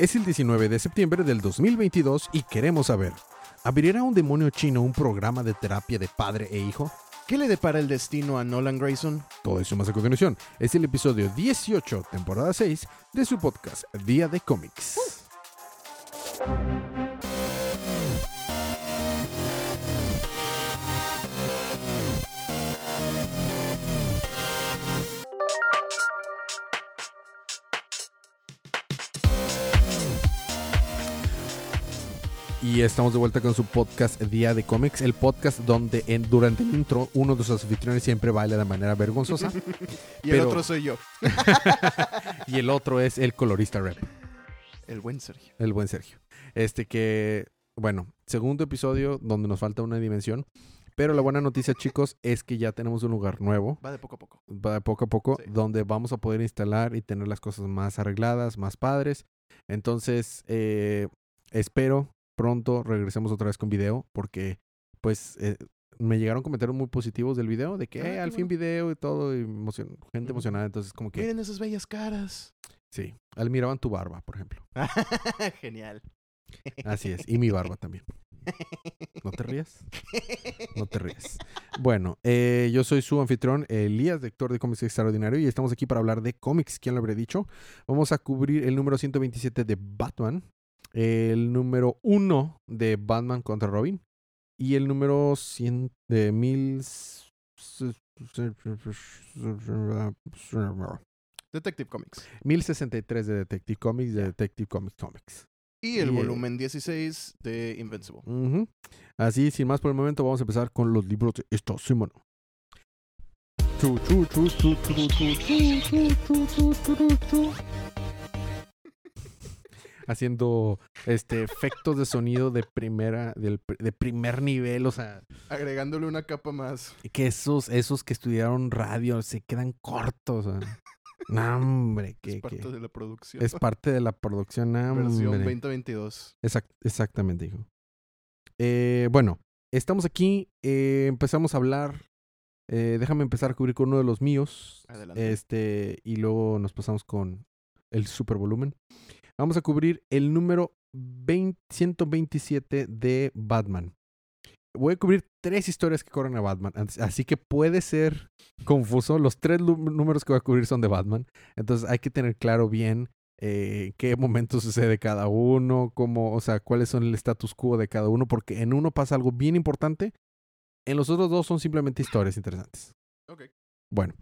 Es el 19 de septiembre del 2022 y queremos saber, ¿abrirá un demonio chino un programa de terapia de padre e hijo? ¿Qué le depara el destino a Nolan Grayson? Todo eso más a continuación. Es el episodio 18, temporada 6, de su podcast Día de Cómics. Y estamos de vuelta con su podcast Día de Cómics, el podcast donde en, durante el intro uno de sus anfitriones siempre baila de manera vergonzosa. y el otro soy yo, y el otro es el colorista rep, el buen Sergio. el buen Sergio. Este que, bueno, segundo episodio donde nos falta una dimensión. Pero la buena noticia, chicos, es que ya tenemos un lugar nuevo, Va de poco a poco. va de poco a poco, Sí. donde vamos a poder instalar y tener las cosas más arregladas, más padres. Entonces, eh, espero pronto regresemos otra vez con video, porque pues eh, me llegaron comentarios muy positivos del video, de que Ah, "Eh, al fin bueno. video y todo, y emocion- gente emocionada. Entonces, como que Miren esas bellas caras. sí, al miraban tu barba, por ejemplo. Genial. Así es, y mi barba también. ¿No te rías? No te rías. Bueno, eh, yo soy su anfitrión, Elías, lector de cómics extraordinario, y estamos aquí para hablar de cómics. ¿Quién lo habría dicho? Vamos a cubrir el número 127 de Batman, el número 1 de Batman contra Robin, y el número 100 de mil... Detective Comics. 1063 de Detective Comics, de. Detective Comics Comics. Y el Y, eh, volumen 16 de Invincible. Ujú. Así, sin más por el momento, vamos a empezar con los libros de esta semana. Haciendo este efectos de sonido de primera, del, de primer nivel, o sea, Agregándole una capa más. que esos, esos que estudiaron radio se quedan cortos. o sea. No, hombre, que, es parte que- de la producción. es parte de la producción. no, Versión hombre. 2022. Exact- exactamente, hijo. Eh, bueno, estamos aquí. eh, empezamos a hablar. eh, déjame empezar a cubrir con uno de los míos. Adelante. Este, y luego nos pasamos con el super volumen. Vamos a cubrir el número 20 127 de Batman. Voy a cubrir tres historias que corren a Batman, as- así que puede ser confuso. Los tres números que voy a cubrir son de Batman, entonces hay que tener claro bien eh, qué momento sucede cada uno, cómo, o sea, cuáles son el status quo de cada uno, porque en uno pasa algo bien importante, en los otros dos son simplemente historias interesantes. Ok. Bueno,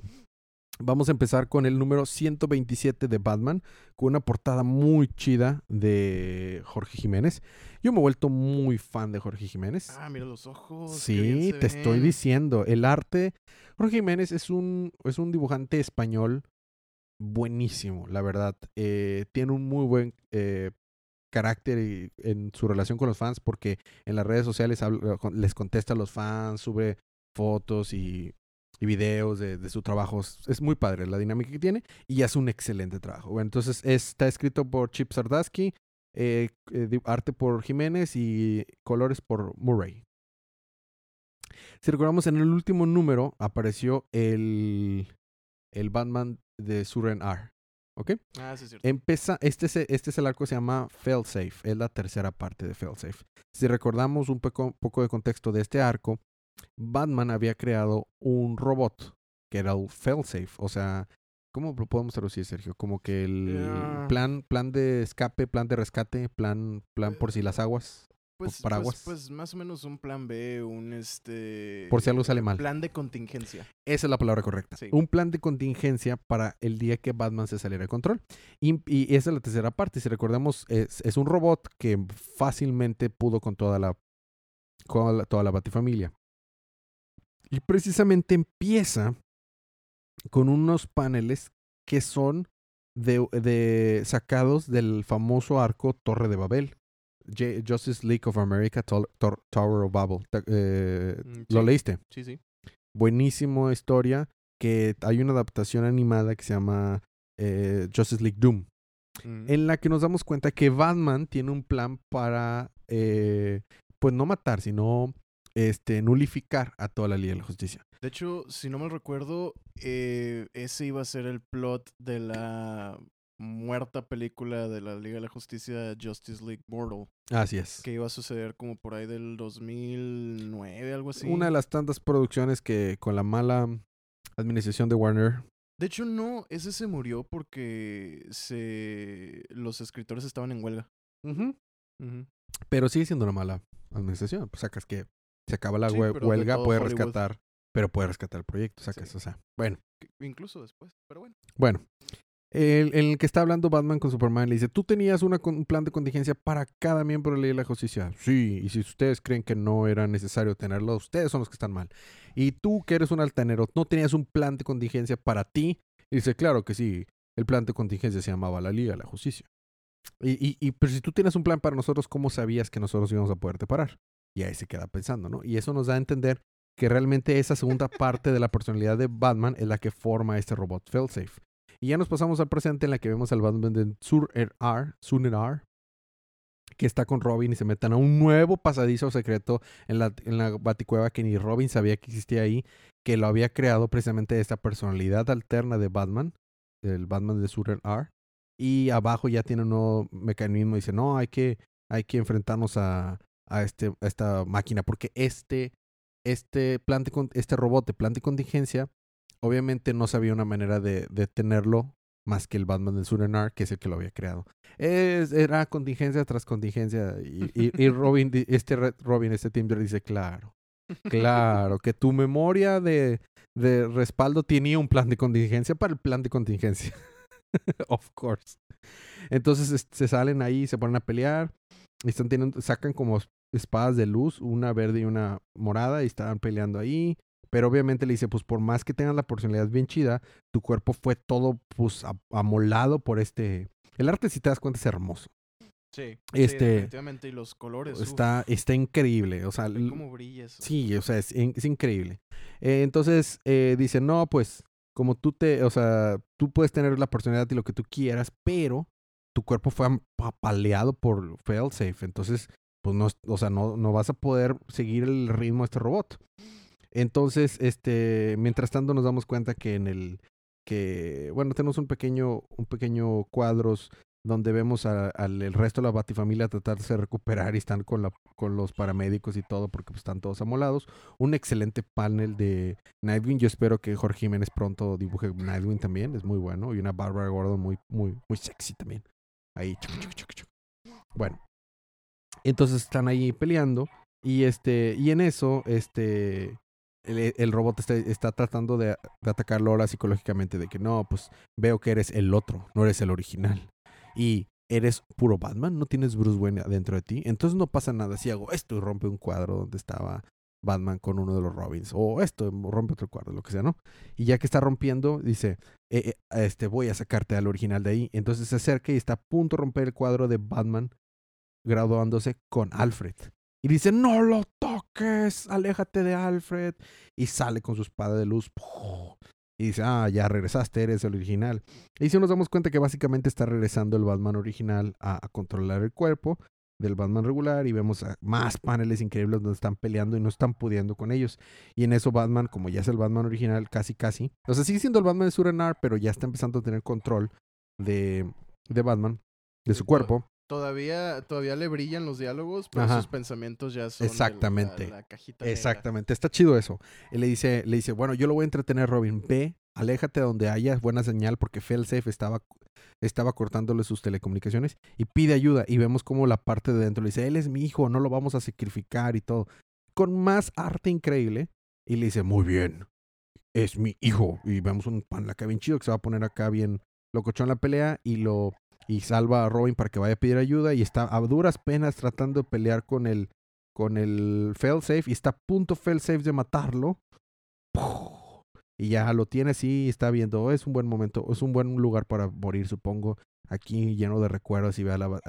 vamos a empezar con el número 127 de Batman, con una portada muy chida de Jorge Jiménez. Yo me he vuelto muy fan de Jorge Jiménez. Ah, mira los ojos. Sí, te estoy diciendo, el arte. Jorge Jiménez es un, es un dibujante español buenísimo, la verdad. Eh, tiene un muy buen eh, carácter y- en su relación con los fans porque en las redes sociales les contesta a los fans, sube fotos y, y videos de, de su trabajo. Es- muy padre la dinámica que tiene y hace un excelente trabajo. Bueno, entonces está escrito por Chip Sardaski, eh, eh, arte por Jiménez y colores por Murray. Si recordamos, en el último número apareció el, el Batman de Suren R. ¿Ok? Ah, sí, es cierto. Empieza, este, es, este es el arco que se llama Failsafe. Es la tercera parte de Failsafe. Si recordamos un poco, poco de contexto de este arco, Batman había creado un robot que era el Failsafe. O sea, ¿cómo lo podemos traducir, Sergio? Como que el plan, plan de escape, plan de rescate, plan, plan por si las aguas. Pues, paraguas. pues, pues más o menos un plan B, un este. Por si algo sale mal. Plan de contingencia. Esa es la palabra correcta. Sí. Un plan de contingencia para el día que Batman se saliera de control. Y, y esa es la tercera parte. Si recordamos, es, es un robot que fácilmente pudo con toda la, con la- toda la Batifamilia. Y precisamente empieza con unos paneles que son de, de sacados del famoso arco Torre de Babel. J- Justice League of America, Tor- Tor- Tower of Babel. Eh, Mm, ¿Lo leíste? Sí, sí. buenísimo historia que hay una adaptación animada que se llama eh, Justice League Doom, Mm. en la que nos damos cuenta que Batman tiene un plan para, eh, pues no matar, sino este, nulificar a toda la Liga de la Justicia. De hecho, si no mal recuerdo, eh, ese iba a ser el plot de la muerta película de la Liga de la Justicia Justice League Mortal, Así es. que iba a suceder como por ahí del 2009, algo así. Una de las tantas producciones que con la mala administración de Warner. De hecho, no, ese se murió porque se los escritores estaban en huelga. Pero sigue siendo una mala administración. Pues sacas que se acaba la Sí, huelga, puede Hollywood. rescatar, pero puede rescatar el proyecto, sacas, Sí. o sea. Bueno, Incluso después, pero bueno. bueno. El, en el que está hablando Batman con Superman le dice, tú tenías una un plan de contingencia para cada miembro de la Ley de la Justicia. Sí, y si ustedes creen que no era necesario tenerlo, ustedes son los que están mal. Y tú que eres un altanero, ¿no tenías un plan de contingencia para ti? Y dice, claro que sí, el plan de contingencia se llamaba la Liga de la Justicia. Y, y, y pero si tú tienes un plan para nosotros, ¿cómo sabías que nosotros íbamos a poderte parar? Y ahí se queda pensando, ¿no? Y eso nos da a entender que realmente esa segunda parte de la personalidad de Batman es la que forma este robot failsafe. Y ya nos pasamos al presente en la que vemos al Batman de Sur-R, Sun-R, que está con Robin y se metan a un nuevo pasadizo secreto en la, en la baticueva que ni Robin sabía que existía ahí, que lo había creado precisamente esta personalidad alterna de Batman, del Batman de Sur-R. Y abajo ya tiene un nuevo mecanismo. Dice, no, hay que, hay que enfrentarnos a, a, este, a esta máquina porque este, este, plan de, este robot de plan de contingencia obviamente no sabía una manera de, de tenerlo más que el Batman del Surenar, que es el que lo había creado. Es, era contingencia tras contingencia. Y, y- y Robin, este Robin, este Timber dice, claro, claro, que tu memoria de, de respaldo tenía un plan de contingencia para el plan de contingencia. of course. Entonces es- se salen ahí, se ponen a pelear. Y están teniendo, sacan como espadas de luz, una verde y una morada, y estaban peleando ahí. Pero obviamente le dice, pues por más que tengas la personalidad bien chida, tu cuerpo fue todo pues amolado por este... El arte, si te das cuenta, es hermoso. Sí, Este- sí, definitivamente. Y los colores. uf, Está, está increíble. O sea, cómo brilla eso. sí, o sea, es, es increíble. Eh, entonces eh, dice, no, pues como tú te, o sea, tú puedes tener la personalidad y lo que tú quieras, pero tu cuerpo fue apaleado por failsafe. Entonces, pues no, o sea, no, no vas a poder seguir el ritmo de este robot. Entonces, este, mientras tanto nos damos cuenta que en el que bueno, tenemos un pequeño un pequeño cuadros donde vemos al resto de la Batifamilia tratarse de recuperar y están con la con los paramédicos y todo porque pues, están todos amolados. Un excelente panel de Nightwing. Yo espero que Jorge Jiménez pronto dibuje Nightwing también, es muy bueno y una Barbara Gordon muy muy muy sexy también. Ahí chuc, chuc, chuc. Bueno, entonces están ahí peleando y este y en eso este el, robot está, tratando de, atacarlo ahora psicológicamente, de que no, pues veo que eres el otro, no eres el original. Y eres puro Batman, no tienes Bruce Wayne dentro de ti. Entonces no pasa nada si hago esto y rompe un cuadro donde estaba Batman con uno de los Robins. O esto, rompe otro cuadro, lo que sea, ¿no? Y ya que está rompiendo, dice, "Eh, eh, este, voy a sacarte al original de ahí. Entonces se acerca y está a punto de romper el cuadro de Batman graduándose con Alfred. Y dice, no lo toques, aléjate de Alfred. Y sale con su espada de luz. Y dice, ah, ya regresaste, eres el original. Y si nos damos cuenta que básicamente está regresando el Batman original a, a controlar el cuerpo del Batman regular y vemos más paneles increíbles donde están peleando y no están pudiendo con ellos. Y en eso Batman, como ya es el Batman original, casi casi. O sea, sigue siendo el Batman de Surenar, pero ya está empezando a tener control de, de Batman, de su cuerpo. Todavía, todavía le brillan los diálogos, pero Ajá. sus pensamientos ya son de la- Exactamente. La, cajita negra. Exactamente, está chido eso. Él le dice, le dice, bueno, yo lo voy a entretener, Robin. Ve, aléjate donde haya buena señal, porque Failsafe estaba, estaba cortándole sus telecomunicaciones y pide ayuda. Y vemos como la parte de dentro le dice, él es mi hijo, no lo vamos a sacrificar y todo. Con más arte increíble. Y le dice, muy bien, es mi hijo. Y vemos un pan acá bien chido que se va a poner acá bien locochón la pelea y lo y salva a Robin para que vaya a pedir ayuda y está a duras penas tratando de pelear con el con el failsafe y está a punto failsafe de matarlo. Y ya lo tiene así y está viendo, "Oh, es un buen momento, es un buen lugar para morir, supongo. Aquí lleno de recuerdos y ve a la,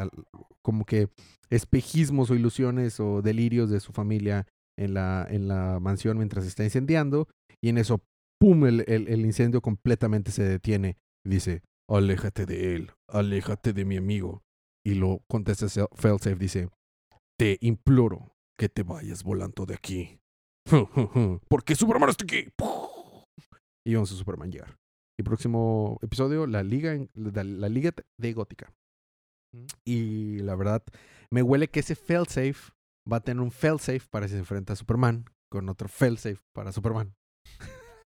como que espejismos o ilusiones o delirios de su familia en la, en la mansión mientras está incendiando. Y en eso, ¡pum! El, el, incendio completamente se detiene. Dice, aléjate de él, aléjate de mi amigo. Y lo contesta Failsafe, dice, te imploro que te vayas volando de aquí. Porque Superman está aquí. Y vamos a Superman llegar. Y próximo episodio, la Liga, la, la Liga de Gótica. Mm. Y la verdad, me huele que ese failsafe va a tener un failsafe para si se enfrenta a Superman, con otro failsafe para Superman.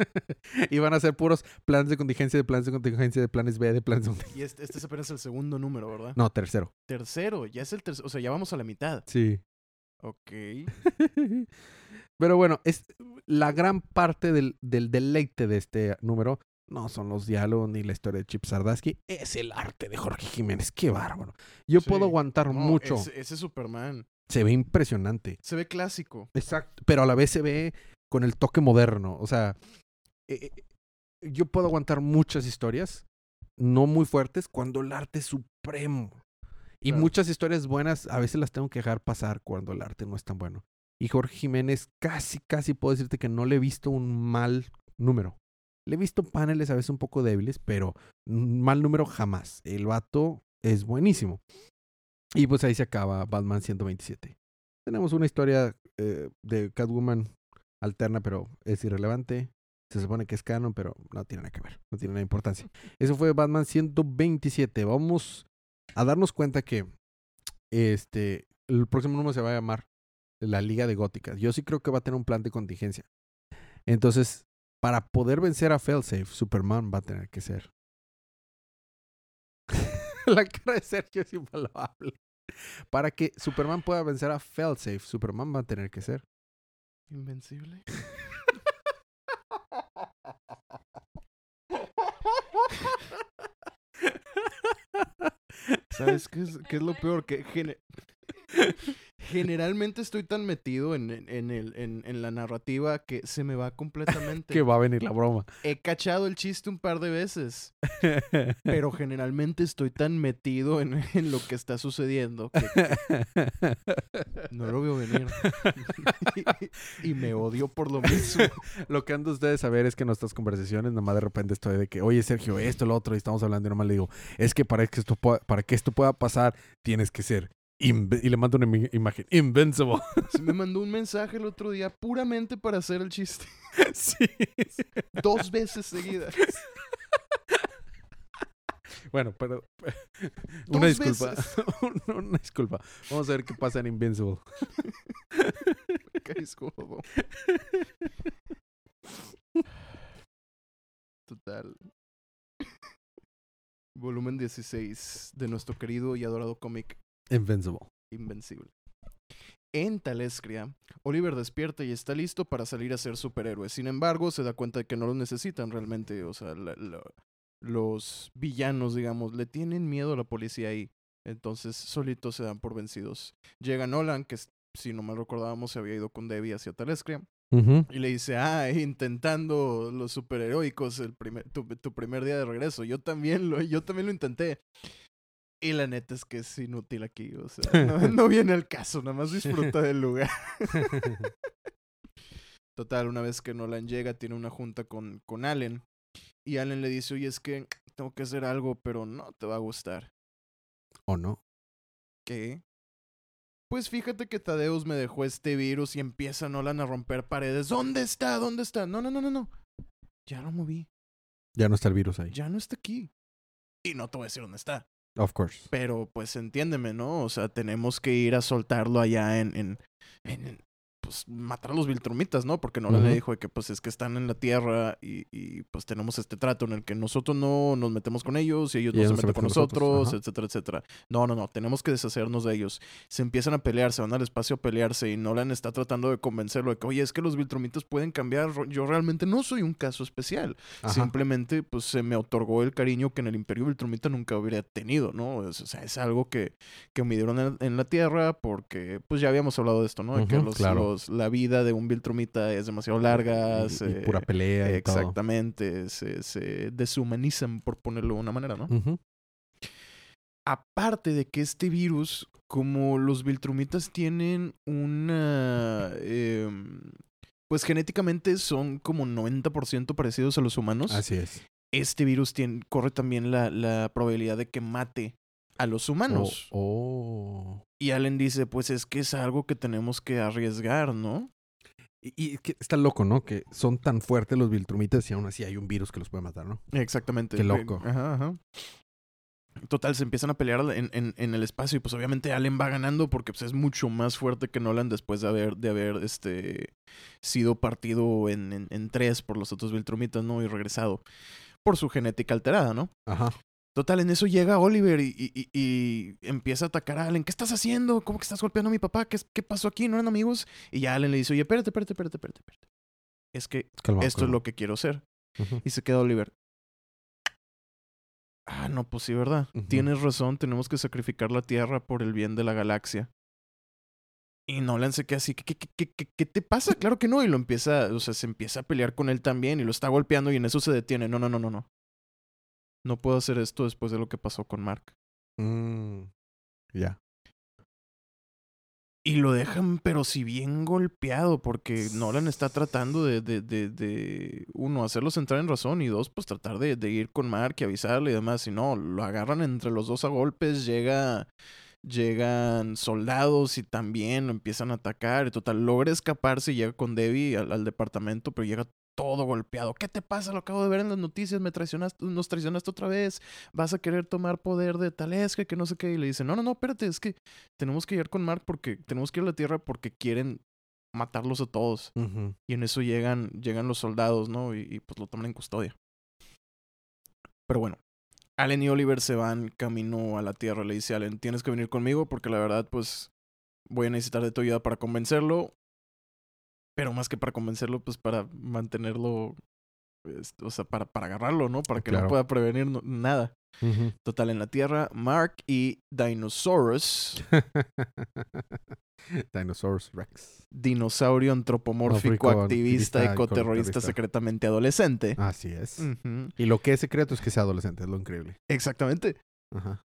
y van a ser puros planes de contingencia, de planes de contingencia, de planes B, de planes de contingencia. Y este, este es apenas el segundo número, ¿verdad? No, tercero. Tercero, ya es el tercero. O sea, ya vamos a la mitad. Sí. Ok. Pero bueno, es la gran parte del, del deleite de este número no son los diálogos ni la historia de Chip Sardaski, es el arte de Jorge Jiménez. Qué bárbaro. Yo Sí. puedo aguantar No, mucho. Ese, ese Superman. Se ve impresionante. Se ve clásico. Exacto. Pero a la vez se ve con el toque moderno. O sea, eh, eh, yo puedo aguantar muchas historias, no muy fuertes, cuando el arte es supremo. Y Claro. muchas historias buenas a veces las tengo que dejar pasar cuando el arte no es tan bueno. Y Jorge Jiménez casi, casi puedo decirte que no le he visto un mal número. Le he visto paneles a veces un poco débiles, pero mal número jamás. El vato es buenísimo. Y pues ahí se acaba Batman 127. Tenemos una historia eh, de Catwoman alterna, pero es irrelevante. Se supone que es canon, pero no tiene nada que ver. No tiene nada de importancia. Eso fue Batman 127. Vamos a darnos cuenta que este el próximo número se va a llamar la Liga de Góticas. Yo sí creo que va a tener un plan de contingencia. Entonces, para poder vencer a Failsafe, Superman va a tener que ser. la cara de Sergio es invaluable. Para que Superman pueda vencer a Failsafe, Superman va a tener que ser. Invencible. ¿Sabes qué es, qué es lo peor? Que gene- generalmente estoy tan metido en, en- en el, en, en la narrativa que se me va completamente. que va a venir la broma. He cachado el chiste un par de veces, pero generalmente estoy tan metido en, en lo que está sucediendo que no lo veo venir. y, y me odio por lo mismo. Lo que han de ustedes saber es que en nuestras conversaciones, nomás de repente estoy de que, oye Sergio, esto, lo otro, y estamos hablando, y nomás le digo, es que para que esto, pueda- para que esto pueda pasar, tienes que ser. Inve-", y le mando una imagen, invincible. Se me mandó un mensaje el otro día puramente para hacer el chiste. sí. Dos veces seguidas. Bueno, pero. Dos Una disculpa. una, una disculpa. Vamos a ver qué pasa en Invincible. Qué. Total. Volumen 16 de nuestro querido y adorado cómic Invincible. Invencible. En Talescria, Oliver despierta y está listo para salir a ser superhéroe. Sin embargo, se da cuenta de que no lo necesitan realmente. O sea, la- la- los villanos, digamos, le tienen miedo a la policía ahí. Entonces, solitos se dan por vencidos. Llega Nolan, que si no mal recordábamos, se había ido con Debbie hacia Talescria. Y le dice, ah, intentando los superheroicos el primer, tu, tu primer día de regreso. Yo también lo, yo también lo intenté. Y la neta es que es inútil aquí. O sea, no, no viene al caso, nada más disfruta del lugar. Total, una vez que Nolan llega, tiene una junta con, con Allen. Y Allen le dice, oye, es que tengo que hacer algo, pero no te va a gustar. ¿O no? ¿Qué? Pues fíjate que Tadeus me dejó este virus y empieza Nolan a romper paredes. ¿Dónde está? ¿Dónde está? No, no, no, no, no. Ya lo moví. Ya no está el virus ahí. Ya no está aquí. Y no te voy a decir dónde está. Of course. Pero pues entiéndeme, ¿no? O sea, tenemos que ir a soltarlo allá en, en, en- pues matar a los Viltrumitas, ¿no? Porque Nolan le dijo de que pues es que están en la Tierra y, y, pues tenemos este trato en el que nosotros no nos metemos con ellos y ellos Y no se meten con meten con nosotros, etcétera, etcétera. No, no, no, tenemos que deshacernos de ellos. Se empiezan a pelear, se van al espacio a pelearse y Nolan está tratando de convencerlo de que, oye, es que los Viltrumitas pueden cambiar, yo realmente no soy un caso especial. Ajá. Simplemente, pues se me otorgó el cariño que en el Imperio Viltrumita nunca hubiera tenido, ¿no? O sea, es algo que, que me dieron en, en la Tierra porque, pues ya habíamos hablado de esto, ¿no? De que los, claro. los- la vida de un Viltrumita es demasiado larga. Y- pura pelea y todo. Exactamente, se, se deshumanizan, por ponerlo de una manera, ¿no? Aparte de que este virus, como los Viltrumitas tienen una... em, pues genéticamente son como 90% parecidos a los humanos Así es. este virus tiene, corre también la, la probabilidad de que mate a los humanos. Oh, oh. Y Allen dice, pues es que es algo que tenemos que arriesgar, ¿no? Y, y es que está loco, ¿no? Que son tan fuertes los Viltrumitas y aún así hay un virus que los puede matar, ¿no? Exactamente. Qué loco. Ajá, ajá. Total, se empiezan a pelear en, en, en el espacio y pues obviamente Allen va ganando porque pues, es mucho más fuerte que Nolan después de haber, de haber este, sido partido en, en, en tres por los otros Viltrumitas, ¿no? Y regresado por su genética alterada, ¿no? Ajá. Total, en eso llega Oliver y, y, y- y empieza a atacar a Allen. ¿Qué estás haciendo? ¿Cómo que estás golpeando a mi papá? ¿Qué, qué pasó aquí? ¿No eran amigos? Y ya Allen le dice, oye, espérate, espérate, espérate, espérate. espérate. Es que esto es lo que quiero hacer. Ujú. Y se queda Oliver. Ah, no, pues sí, ¿verdad? Tienes razón, tenemos que sacrificar la Tierra por el bien de la galaxia. Y Nolan se queda así, ¿qué, qué, qué, qué, qué te pasa? Claro que no. Y lo empieza, o sea, se empieza a pelear con él también y lo está golpeando y en eso se detiene. No, no, no, no, no. No puedo hacer esto después de lo que pasó con Mark. Mm, Ya. Y lo dejan, pero si bien golpeado, porque Nolan está tratando de, de, de, de, uno, hacerlos entrar en razón y dos, pues tratar de, de ir con Mark y avisarle y demás. Y no, lo agarran entre los dos a golpes, llega, llegan soldados y también lo empiezan a atacar. Y total, logra escaparse y llega con Debbie al, al departamento, pero llega todo golpeado. ¿Qué te pasa? Lo acabo de ver en las noticias, me traicionaste, nos traicionaste otra vez. Vas a querer tomar poder de Talesca, que no sé qué. Y le dice, no, no, no, espérate, es que tenemos que ir con Mark porque tenemos que ir a la Tierra porque quieren matarlos a todos. Y en eso llegan, llegan los soldados, ¿no? Y, y, pues lo toman en custodia. Pero bueno, Allen y Oliver se van camino a la Tierra. Le dice Allen, tienes que venir conmigo porque la verdad, pues, voy a necesitar de tu ayuda para convencerlo. Pero más que para convencerlo, pues para mantenerlo, pues, o sea, para, para agarrarlo, ¿no? Para que Claro. no pueda prevenir no- nada. Total, en la Tierra, Mark y Dinosaurus, Dinosaurus Rex. dinosaurio antropomórfico, activista, activista, ecoterrorista secretamente adolescente. Así es. Y lo que es secreto es que sea adolescente, es lo increíble. Exactamente. Ajá.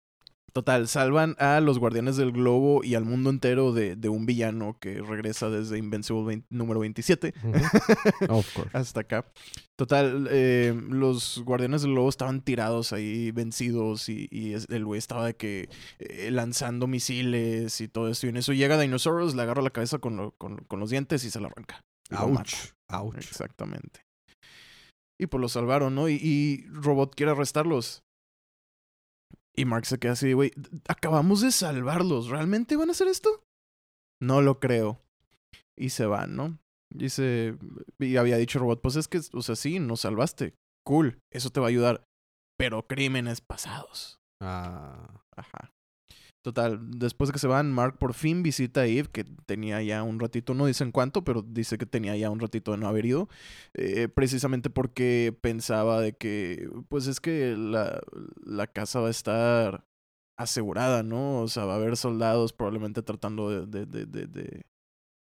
Total, salvan a los guardianes del globo y al mundo entero de, de un villano que regresa desde Invincible 20 número 27 Ujú. of course. hasta acá. Total, eh, los guardianes del globo estaban tirados ahí, vencidos, y, el güey estaba de que eh, lanzando misiles y todo esto. Y en eso llega Dinosaurus, le agarra la cabeza con, lo- con- con los dientes y se la arranca. Ouch. Ouch. Exactamente. Y pues lo salvaron, ¿no? Y, y Robot quiere arrestarlos. Y Mark se queda así, güey, acabamos de salvarlos. ¿Realmente van a hacer esto? No lo creo. Y se van, ¿no? Dice, y había dicho Robot, pues es que, o sea, sí, nos salvaste. Cool, eso te va a ayudar. Pero crímenes pasados. Ah, Ajá. Total, después de que se van, Mark por fin visita a Eve, que tenía ya un ratito, no dicen cuánto, pero dice que tenía ya un ratito de no haber ido, eh, precisamente porque pensaba de que, pues es que la, la casa va a estar asegurada, ¿no? O sea, va a haber soldados probablemente tratando de, de, de, de,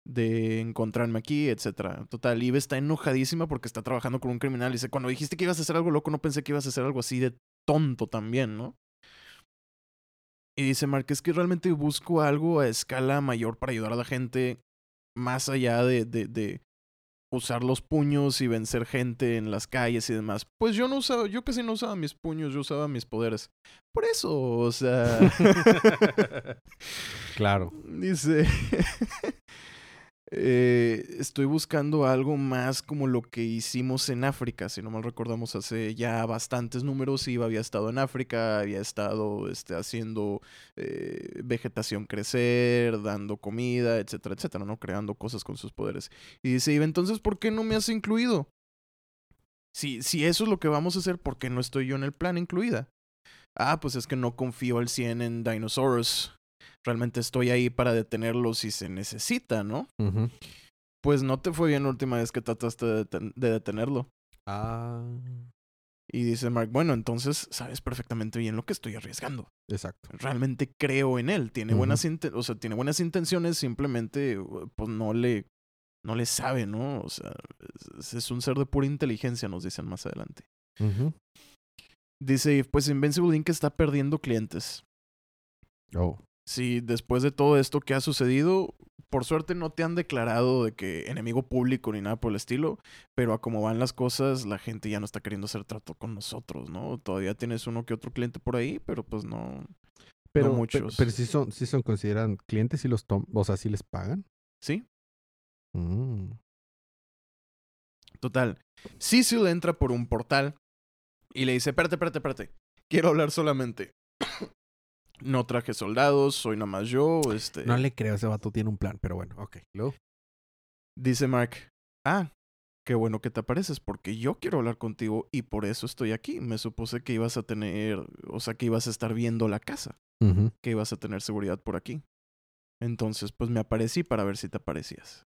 de, encontrarme aquí, etcétera. Total, Eve está enojadísima porque está trabajando con un criminal. Dice, cuando dijiste que ibas a hacer algo loco, no pensé que ibas a hacer algo así de tonto también, ¿no? Y dice Mark, es que realmente busco algo a escala mayor para ayudar a la gente, más allá de, de, de usar los puños y vencer gente en las calles y demás. Pues yo no usaba, yo casi no usaba mis puños, yo usaba mis poderes. Por eso, o sea, claro. dice, eh, estoy buscando algo más como lo que hicimos en África, si no mal recordamos, hace ya bastantes números, Iba había estado en África, había estado este, haciendo eh, vegetación crecer, dando comida, etcétera, etcétera, ¿no? Creando cosas con sus poderes. Y dice, Iva, entonces, ¿por qué no me has incluido? Si, si eso es lo que vamos a hacer, ¿por qué no estoy yo en el plan incluida? Ah, pues es que no confío al 100 en Dinosaurus. Realmente estoy ahí para detenerlo si se necesita, ¿no? Pues no te fue bien la última vez que trataste de, deten- de detenerlo. Ah, Y dice Mark, bueno, entonces sabes perfectamente bien lo que estoy arriesgando. exacto. Realmente creo en él. Tiene buenas, inte- o sea, tiene buenas intenciones, simplemente uh, pues no le, no le sabe, ¿no? O sea, es, es un ser de pura inteligencia, nos dicen más adelante. Ujú. Dice, pues Invincible Inc. está perdiendo clientes. Oh. Si después de todo esto que ha sucedido, por suerte no te han declarado de que enemigo público ni nada por el estilo, pero a cómo van las cosas, la gente ya no está queriendo hacer trato con nosotros, ¿no? Todavía tienes uno que otro cliente por ahí, pero pues no. Pero, muchos. Pero, pero sí son, sí son consideran clientes y los tom o sea, sí les pagan. ¿Sí? Mm. Total. Cecil entra por un portal y le dice, espérate, espérate, espérate. Quiero hablar solamente. No traje soldados, soy nada más yo, este... No le creo, ese vato tiene un plan, pero bueno, ok. Luego. Dice Mark, ah, qué bueno que te apareces porque yo quiero hablar contigo y por eso estoy aquí. Me supuse que ibas a tener, o sea, que ibas a estar viendo la casa, que ibas a tener seguridad por aquí. Entonces, pues me aparecí para ver si te aparecías.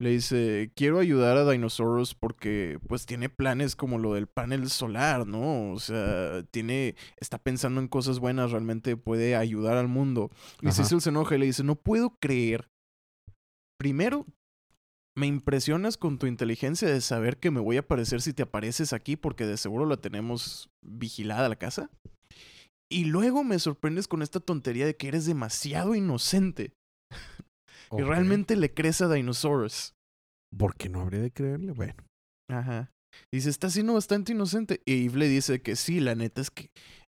Le dice, quiero ayudar a Dinosaurus porque pues tiene planes como lo del panel solar, ¿no? O sea, tiene, está pensando en cosas buenas, realmente puede ayudar al mundo. Y Ajá. Cecil se enoja y le dice, no puedo creer. Primero, me impresionas con tu inteligencia de saber que me voy a aparecer si te apareces aquí porque de seguro la tenemos vigilada la casa. Y luego me sorprendes con esta tontería de que eres demasiado inocente. Y realmente le crees a Dinosaurus. ¿Por qué no habría de creerle? Bueno. Ajá. Dice, estás siendo bastante inocente. Y Eve le dice que sí, la neta es que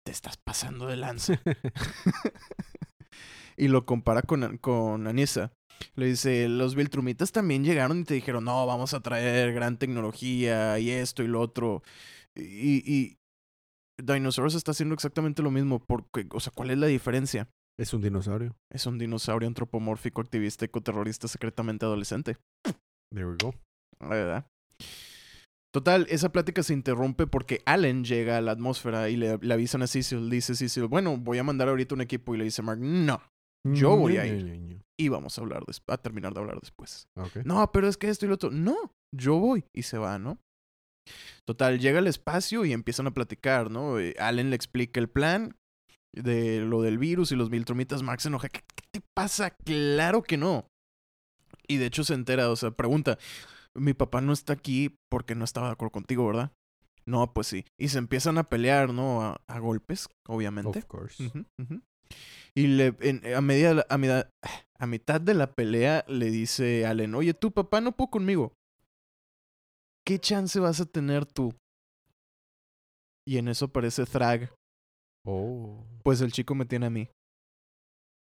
te estás pasando de lanza. y lo compara con, con Anissa. Le dice, los Viltrumitas también llegaron y te dijeron, no, vamos a traer gran tecnología y esto y lo otro. Y, y Dinosaurus está haciendo exactamente lo mismo. Porque, o sea, ¿cuál es la diferencia? Es un dinosaurio. Es un dinosaurio antropomórfico, activista, ecoterrorista, secretamente adolescente. There we go. La verdad. Total, esa plática se interrumpe porque Allen llega a la atmósfera y le, le avisan a Cecil. Dice Cecil, bueno, voy a mandar ahorita un equipo. Y le dice Mark, no. Yo voy a ir. Y vamos a hablar a terminar de hablar después. Ok. No, pero es que esto y lo otro. No, yo voy. Y se va, ¿no? Total, llega al espacio y empiezan a platicar, ¿no? Eh, Allen le explica el plan de lo del virus y los Viltrumitas. Mark se enoja. ¿Qué, qué te pasa? Claro que no. Y de hecho se entera, o sea, pregunta, mi papá no está aquí porque no estaba de acuerdo contigo, ¿verdad? No, pues sí. Y se empiezan a pelear, ¿no? A, a golpes, obviamente. Of course. Y le, en- a, media, a, mitad, a mitad de la pelea le dice Allen, oye, tu papá no pudo conmigo. ¿Qué chance vas a tener tú? Y en eso aparece Thrag. Oh. Pues el chico me tiene a mí.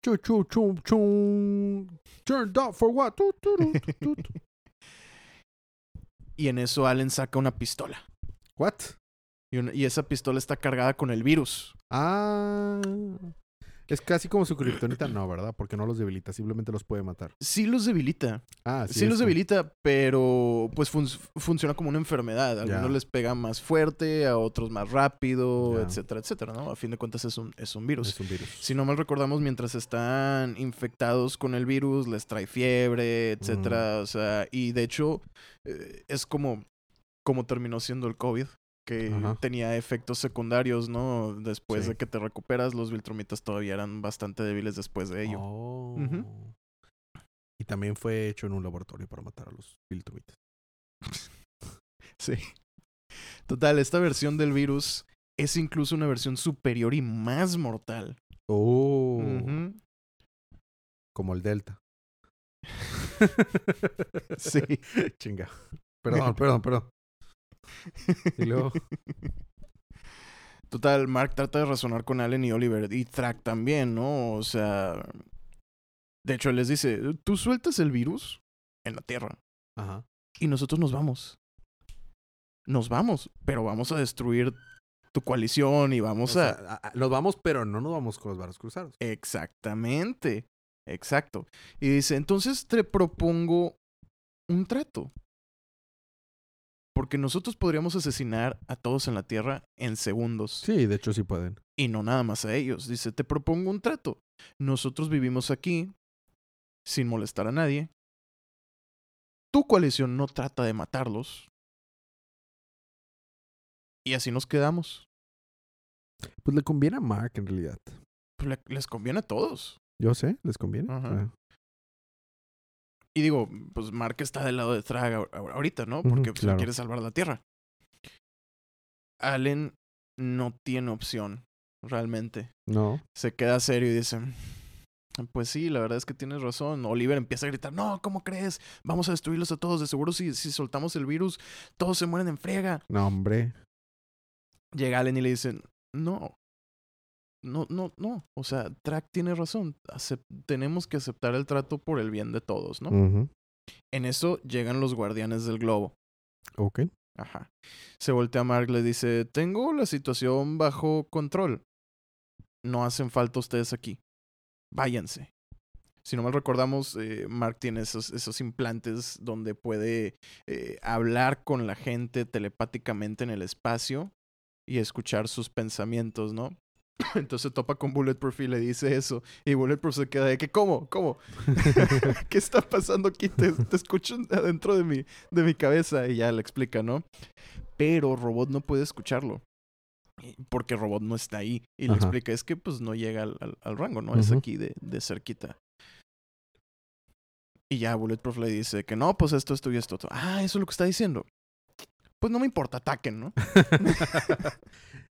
Chu, chu, chu, chu. Turned up for what? Tu, tu, ru, tu, tu, tu. y en eso Allen saca una pistola. What? Y, una- y esa pistola está cargada con el virus. Ah. Es casi como su kriptonita, no, ¿verdad? Porque no los debilita, simplemente los puede matar. Sí los debilita. Ah, Sí, sí. los debilita, pero pues fun- funciona como una enfermedad. A algunos les pega más fuerte, a otros más rápido, etcétera, etcétera, ¿no? A fin de cuentas es un, es un virus. Es un virus. Si no mal recordamos, mientras están infectados con el virus, les trae fiebre, etcétera. O sea, y de hecho, eh, es como, como terminó siendo el COVID, que Ajá. tenía efectos secundarios, ¿no? Después Sí. de que te recuperas, los Viltrumitas todavía eran bastante débiles después de ello. Oh. Y también fue hecho en un laboratorio para matar a los Viltrumitas. Sí. Total, esta versión del virus es incluso una versión superior y más mortal. Oh. Como el Delta. Sí. Chinga. Perdón, perdón, perdón. Y luego. Total, Mark trata de razonar con Allen y Oliver y Track también, ¿no? O sea, de hecho, él les dice, tú sueltas el virus en la Tierra Ajá. y nosotros nos vamos. Nos vamos, pero vamos a destruir tu coalición y vamos O a... sea, a- a- nos vamos, pero no nos vamos con los barros cruzados. Exactamente, exacto. Y dice, entonces te propongo un trato. Porque nosotros podríamos asesinar a todos en la Tierra en segundos. Sí, de hecho sí pueden. Y no nada más a ellos. Dice, te propongo un trato. Nosotros vivimos aquí sin molestar a nadie. Tu coalición no trata de matarlos. Y así nos quedamos. Pues le conviene a Mark en realidad. Pues le- les conviene a todos. Yo sé, les conviene. Ajá. Ah. Y digo, pues Mark está del lado de ahor- ahorita, ¿no? Porque pues, claro. quiere salvar la Tierra. Allen no tiene opción, realmente. No. Se queda serio y dice, pues sí, la verdad es que tienes razón. Oliver empieza a gritar, no, ¿cómo crees? Vamos a destruirlos a todos. De seguro si, si soltamos el virus, todos se mueren en friega. No, hombre. Llega Allen y le dice, no. No, no, no. O sea, Track tiene razón. Acep- tenemos que aceptar el trato por el bien de todos, ¿no? En eso llegan los guardianes del globo. Ok. Ajá. Se voltea a Mark, le dice, tengo la situación bajo control. No hacen falta ustedes aquí. Váyanse. Si no mal recordamos, eh, Mark tiene esos, esos implantes donde puede eh, hablar con la gente telepáticamente en el espacio y escuchar sus pensamientos, ¿no? Entonces topa con Bulletproof y le dice eso. Y Bulletproof se queda de que, ¿cómo? ¿Cómo? ¿Qué está pasando aquí? Te, te escucho adentro de mi, de mi cabeza. Y ya le explica, ¿no? Pero Robot no puede escucharlo. Porque Robot no está ahí. Y le Ajá. explica, es que pues no llega al, al- al rango, ¿no? Es aquí de, de cerquita. Y ya Bulletproof le dice que no, pues esto, esto y esto. otro. Ah, eso es lo que está diciendo. Pues no me importa, ataquen, ¿no?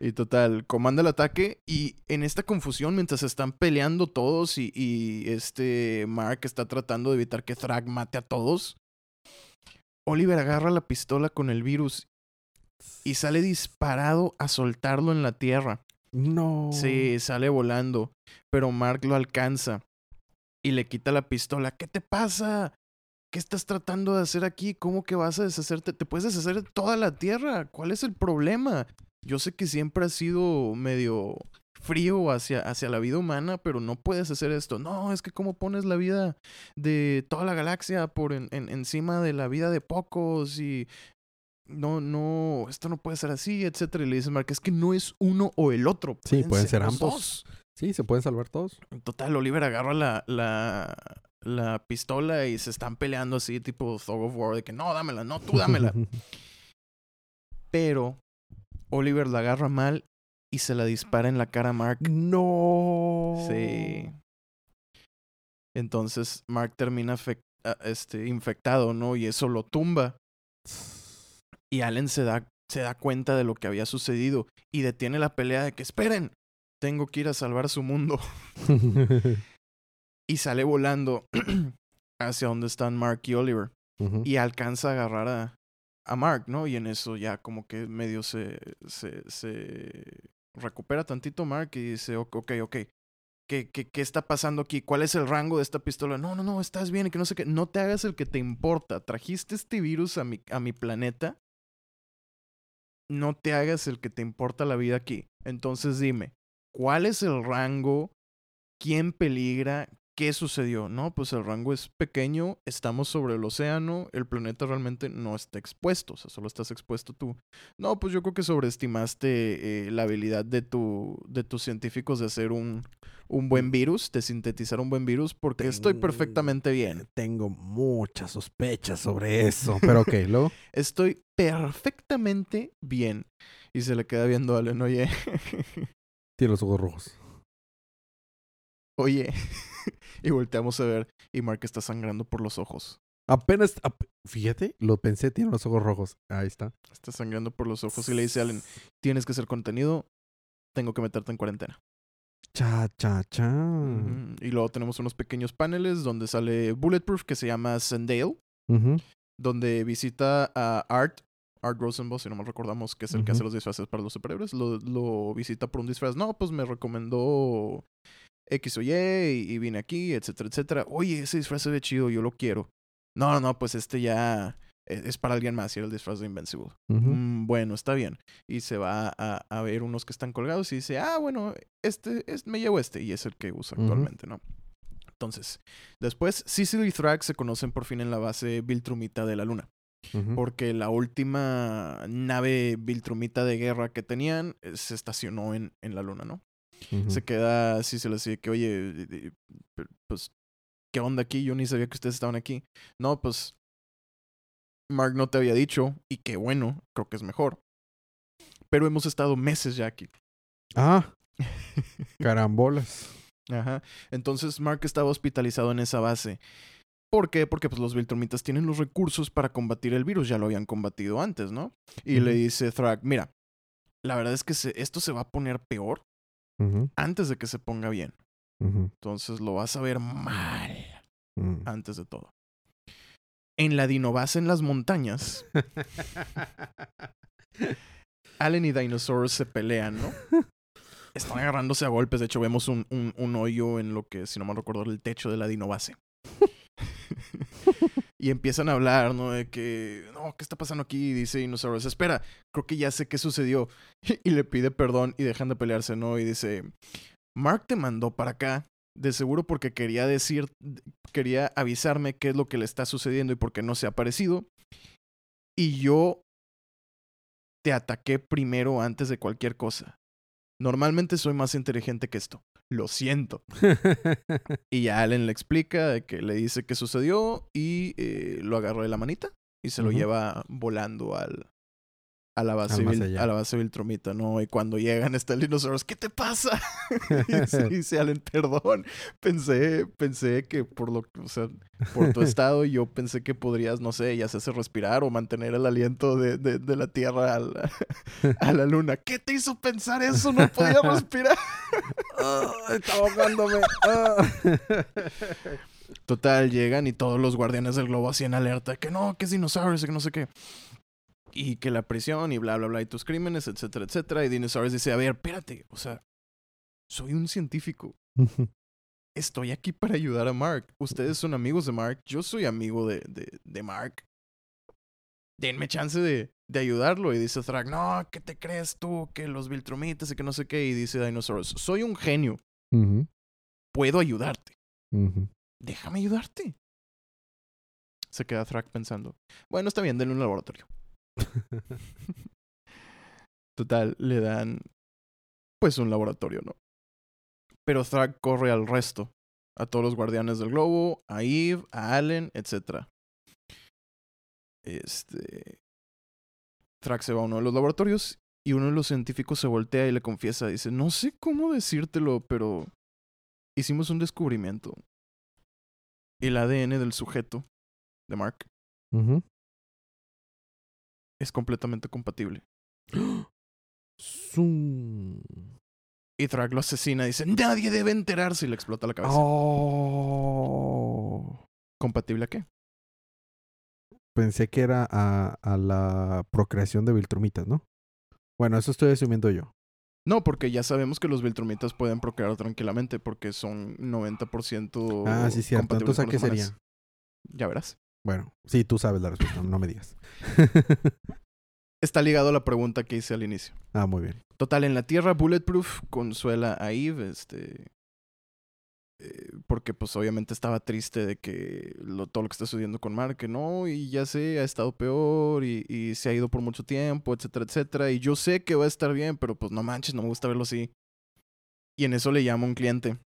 Y total, comanda el ataque y en esta confusión, mientras están peleando todos y, y este Mark está tratando de evitar que Thrag mate a todos, Oliver agarra la pistola con el virus y sale disparado a soltarlo en la tierra. No. Sí, sale volando, pero Mark lo alcanza y le quita la pistola. ¿Qué te pasa? ¿Qué estás tratando de hacer aquí? ¿Cómo que vas a deshacerte? Te puedes deshacer de toda la tierra. ¿Cuál es el problema? Yo sé que siempre has sido medio frío hacia, hacia la vida humana, pero no puedes hacer esto. No, es que cómo pones la vida de toda la galaxia por en- en- encima de la vida de pocos y no, no, esto no puede ser así, etcétera. Y le dice Mark, es que no es uno o el otro. Sí, pueden ser ambos. dos. Sí, se pueden salvar todos. En Total, Oliver agarra la, la, la pistola y se están peleando así, tipo Thug of War, de que no, dámela, no, tú dámela. Pero Oliver la agarra mal y se la dispara en la cara a Mark. no. Sí. Entonces Mark termina afec- a- este, infectado, ¿no? Y eso lo tumba. Y Allen se da, se da cuenta de lo que había sucedido y detiene la pelea de que esperen, tengo que ir a salvar su mundo. Y sale volando hacia donde están Mark y Oliver. Y alcanza a agarrar a, a Mark, ¿no? Y en eso ya como que medio se, se, se recupera tantito Mark y dice, ok, ok. ¿Qué, qué, ¿Qué está pasando aquí? ¿Cuál es el rango de esta pistola? No, no, no, estás bien que no sé qué. No te hagas el que te importa. Trajiste este virus a mi, a mi planeta. No te hagas el que te importa la vida aquí. Entonces dime, ¿cuál es el rango? ¿Quién peligra? ¿Qué sucedió? No, pues el rango es pequeño, estamos sobre el océano, el planeta realmente no está expuesto, o sea, solo estás expuesto tú. No, pues yo creo que sobreestimaste eh, la habilidad de, tu, de tus científicos de hacer un, un buen virus, de sintetizar un buen virus, porque estoy perfectamente bien. Tengo muchas sospechas sobre eso. Pero ok, luego. Estoy perfectamente bien. Y se le queda viendo a Allen, oye, Tiene los ojos rojos. oye. y volteamos a ver, y Mark está sangrando por los ojos. Apenas. ap- fíjate, lo pensé, tiene los ojos rojos. Ahí está. Está sangrando por los ojos y le dice a Allen, tienes que hacer contenido, tengo que meterte en cuarentena. Cha, cha, cha. Y luego tenemos unos pequeños paneles donde sale Bulletproof, que se llama Sandale, Ujú. donde visita a Art, Art Rosenbaum, si no mal recordamos, que es el que hace los disfraces para los superhéroes, lo, lo visita por un disfraz. No, pues me recomendó X o Y y, y vine aquí, etcétera, etcétera. Oye, ese disfraz se ve chido, yo lo quiero. No, no, no, pues este ya es, es para alguien más y era el disfraz de Invincible. Mm, bueno, está bien. Y se va a, a ver unos que están colgados y dice, ah, bueno, este, es, me llevo este. Y es el que usa Ujú. actualmente, ¿no? Entonces, después, Cecil y Thrax se conocen por fin en la base Viltrumita de la Luna. Porque la última nave Viltrumita de guerra que tenían eh, se estacionó en, en la Luna, ¿no? Se queda así, se le dice que, oye, pues, ¿qué onda aquí? Yo ni sabía que ustedes estaban aquí. No, pues, Mark no te había dicho, y qué bueno, creo que es mejor. Pero hemos estado meses ya aquí. Ah, carambolas. Ajá. Entonces Mark estaba hospitalizado en esa base. ¿Por qué? Porque pues los Viltrumitas tienen los recursos para combatir el virus, ya lo habían combatido antes, ¿no? Y le dice Thrag, mira, la verdad es que se- esto se va a poner peor Antes de que se ponga bien. Entonces lo vas a ver mal ujú. antes de todo. En la dinobase en las montañas, Allen y Dinosaur se pelean, ¿no? Están agarrándose a golpes. De hecho, vemos un, un, un hoyo en lo que, si no mal recuerdo, el techo de la dinobase. Y empiezan a hablar, ¿no? De que, no, ¿qué está pasando aquí? Y dice Dinosaurus, espera, creo que ya sé qué sucedió. Y le pide perdón y dejan de pelearse, ¿no? Y dice, Mark te mandó para acá, de seguro porque quería decir, quería avisarme qué es lo que le está sucediendo y por qué no se ha aparecido. Y yo te ataqué primero antes de cualquier cosa. Normalmente soy más inteligente que esto. Lo siento. Y Allen le explica que le dice qué sucedió y eh, lo agarró de la manita y se lo lleva volando al, a la base Vil- a la base Viltromita, ¿no? Y cuando llegan está el dinosaurio, ¿qué te pasa? y dice, Allen, perdón. Pensé, pensé que por lo o sea, por tu estado, yo pensé que podrías, no sé, ya se hace respirar o mantener el aliento de, de, de la Tierra a la, a la Luna. ¿Qué te hizo pensar eso? No podía respirar. Ah, está ahogándome. Ah. Total, llegan y todos los guardianes del globo así en alerta, que no, que es dinosaurios, que no sé qué. Y que la prisión y bla, bla, bla, y tus crímenes, etcétera, etcétera. Y Dinosaurus dice, a ver, espérate, o sea, soy un científico. Estoy aquí para ayudar a Mark. Ustedes son amigos de Mark, yo soy amigo de, de, de Mark. Denme chance de, de ayudarlo. Y dice Thrag, no, ¿qué te crees tú? Que los Viltrumitas y que no sé qué. Y dice Dinosaurus, soy un genio, puedo ayudarte. déjame ayudarte. Se queda Thrak pensando. Bueno, está bien, denle un laboratorio. Total, le dan pues un laboratorio, ¿no? Pero Thrak corre al resto. A todos los guardianes del globo, a Eve, a Allen, etc. Este. Thrak se va a uno de los laboratorios y uno de los científicos se voltea y le confiesa. Dice: No sé cómo decírtelo, pero hicimos un descubrimiento. El ADN del sujeto, de Mark, Ujú. Es completamente compatible. Zoom. Y Thrak lo asesina y dice, nadie debe enterarse y le explota la cabeza. Oh. ¿Compatible a qué? Pensé que era a, a la procreación de Viltrumitas, ¿no? Bueno, eso estoy asumiendo yo. No, porque ya sabemos que los Viltrumitas pueden procrear tranquilamente porque son 90% Ah, sí, compatibles Entonces, ¿a qué sería? Ya verás. Bueno, sí, tú sabes la respuesta, no me digas. Está ligado a la pregunta que hice al inicio. ah, muy bien. Total, en la Tierra, Bulletproof consuela a Eve, este... eh, porque pues obviamente estaba triste de que lo, todo lo que está sucediendo con Mark, que no, y ya sé, ha estado peor y, y se ha ido por mucho tiempo, etcétera, etcétera. Y yo sé que va a estar bien, pero pues no manches, no me gusta verlo así. Y en eso le llama un cliente.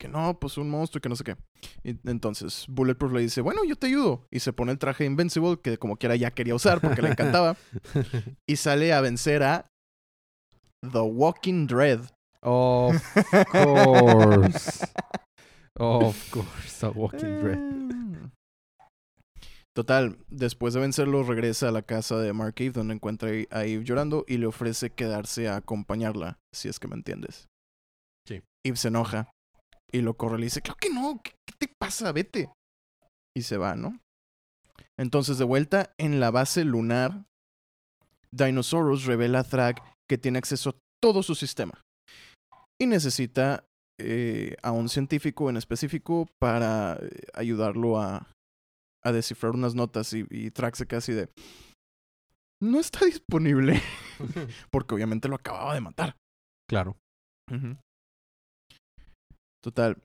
Que no, pues un monstruo y que no sé qué. Y entonces Bulletproof le dice, bueno, yo te ayudo. Y se pone el traje Invincible, que como quiera ya quería usar porque le encantaba. y sale a vencer a The Walking Dread. of course. of course, a Walking Dead. Mm. Total, después de vencerlo, regresa a la casa de Mark Eve, donde encuentra a Eve llorando y le ofrece quedarse a acompañarla, si es que me entiendes. Sí. Eve se enoja y lo corre y le dice, claro que no, ¿qué, qué te pasa? Vete. Y se va, ¿no? Entonces, de vuelta en la base lunar, Dinosaurus revela a Thrag que tiene acceso a todo su sistema. Y necesita eh, a un científico en específico para eh, ayudarlo a, a descifrar unas notas y, y Thrag se queda así de... No está disponible. Porque obviamente lo acababa de matar. claro. Total.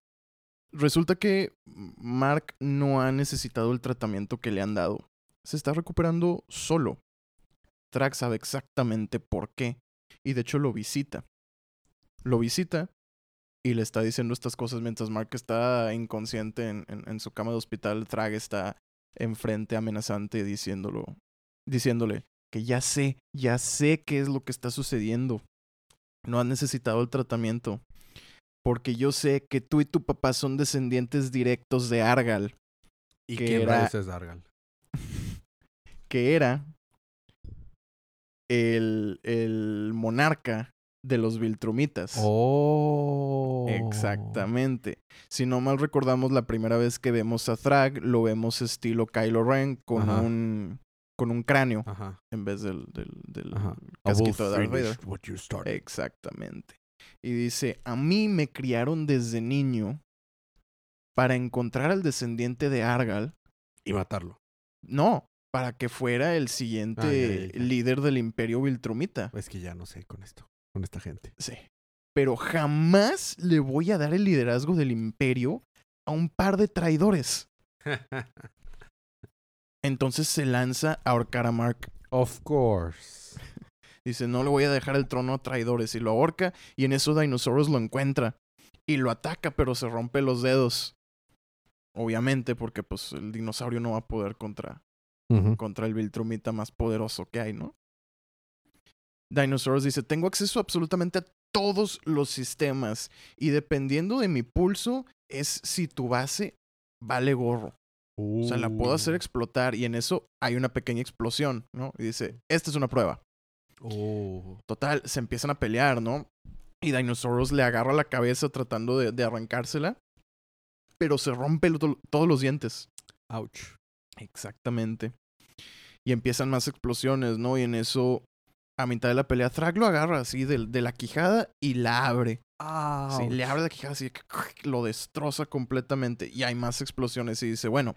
Resulta que Mark no ha necesitado el tratamiento que le han dado. Se está recuperando solo. Trax sabe exactamente por qué. Y de hecho lo visita. Lo visita y le está diciendo estas cosas mientras Mark está inconsciente en, en- su cama de hospital. Trag está enfrente amenazante diciéndolo, diciéndole que ya sé, ya sé qué es lo que está sucediendo. No has necesitado el tratamiento porque yo sé que tú y tu papá son descendientes directos de Argal, ¿Y que quién era- es Dargal? que era el, el monarca de los Viltrumitas. Oh. Exactamente. Si no mal recordamos, la primera vez que vemos a Thrag, lo vemos estilo Kylo Ren con Ajá. un con un cráneo Ajá. en vez del, del, del casquito de Darth Vader. what you. Exactamente. Y dice, a mí me criaron desde niño para encontrar al descendiente de Argal. Y matarlo. No, para que fuera el siguiente Ah, ya, ya, ya. líder del imperio Viltrumita. Es que ya no sé con esto, con esta gente. Sí. Pero jamás le voy a dar el liderazgo del imperio a un par de traidores. Entonces se lanza a ahorcar a Mark. of course. Dice, no le voy a dejar el trono a traidores. Y lo ahorca y en eso Dinosaurus lo encuentra. Y lo ataca, pero se rompe los dedos. Obviamente, porque pues el dinosaurio no va a poder contra, contra el Viltrumita más poderoso que hay, ¿no? Dinosaurus dice, tengo acceso absolutamente a todos los sistemas y dependiendo de mi pulso es si tu base vale gorro. O sea, la puedo hacer Uh. explotar y en eso hay una pequeña explosión, ¿no? Y dice, esta es una prueba. Oh. Total, se empiezan a pelear, ¿no? Y Dinosaurus le agarra la cabeza tratando de, de arrancársela, pero se rompe todos los dientes. Ouch. Exactamente. Y empiezan más explosiones, ¿no? Y en eso, a mitad de la pelea, Thrag lo agarra así de, de la quijada y la abre. Sí, le abre la quijada así, que lo destroza completamente. Y hay más explosiones y dice, bueno,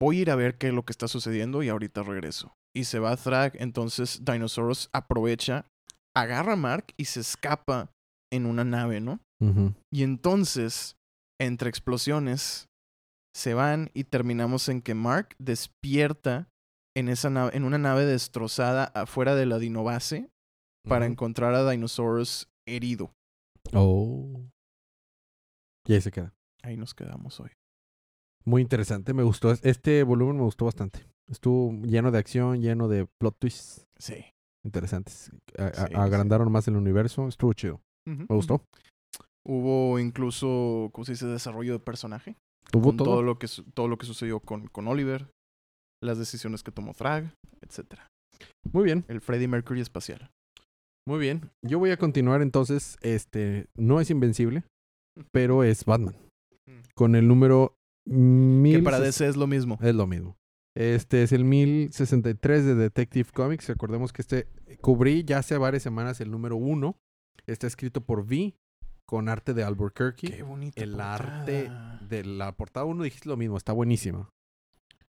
voy a ir a ver qué es lo que está sucediendo y ahorita regreso. Y se va a Thrag, entonces Dinosaurus aprovecha, agarra a Mark y se escapa en una nave, ¿no? Y entonces, entre explosiones, se van y terminamos en que Mark despierta en, esa nave, en una nave destrozada afuera de la dinobase para encontrar a Dinosaurus herido. Oh. Y ahí se queda. Ahí nos quedamos hoy. Muy interesante, me gustó. Este volumen me gustó bastante. Estuvo lleno de acción, lleno de plot twists Sí. interesantes. A- a- Sí, sí. agrandaron más el universo. Estuvo chido. Me gustó. Hubo incluso, ¿cómo se dice? Desarrollo de personaje. Hubo con todo. todo lo que, todo lo que sucedió con, con Oliver, las decisiones que tomó Thrag, etc. Muy bien, El Freddie Mercury espacial. muy bien. Yo voy a continuar entonces. Este no es invencible, pero es Batman. Mm. Con el número mil Que para DC es lo mismo. Es lo mismo. Este es el 1063 de Detective Comics. Recordemos que este cubrí ya hace varias semanas el número uno. Está escrito por V con arte de Albuquerque. Qué bonito. el arte de la portada 1 dijiste lo mismo, está buenísima.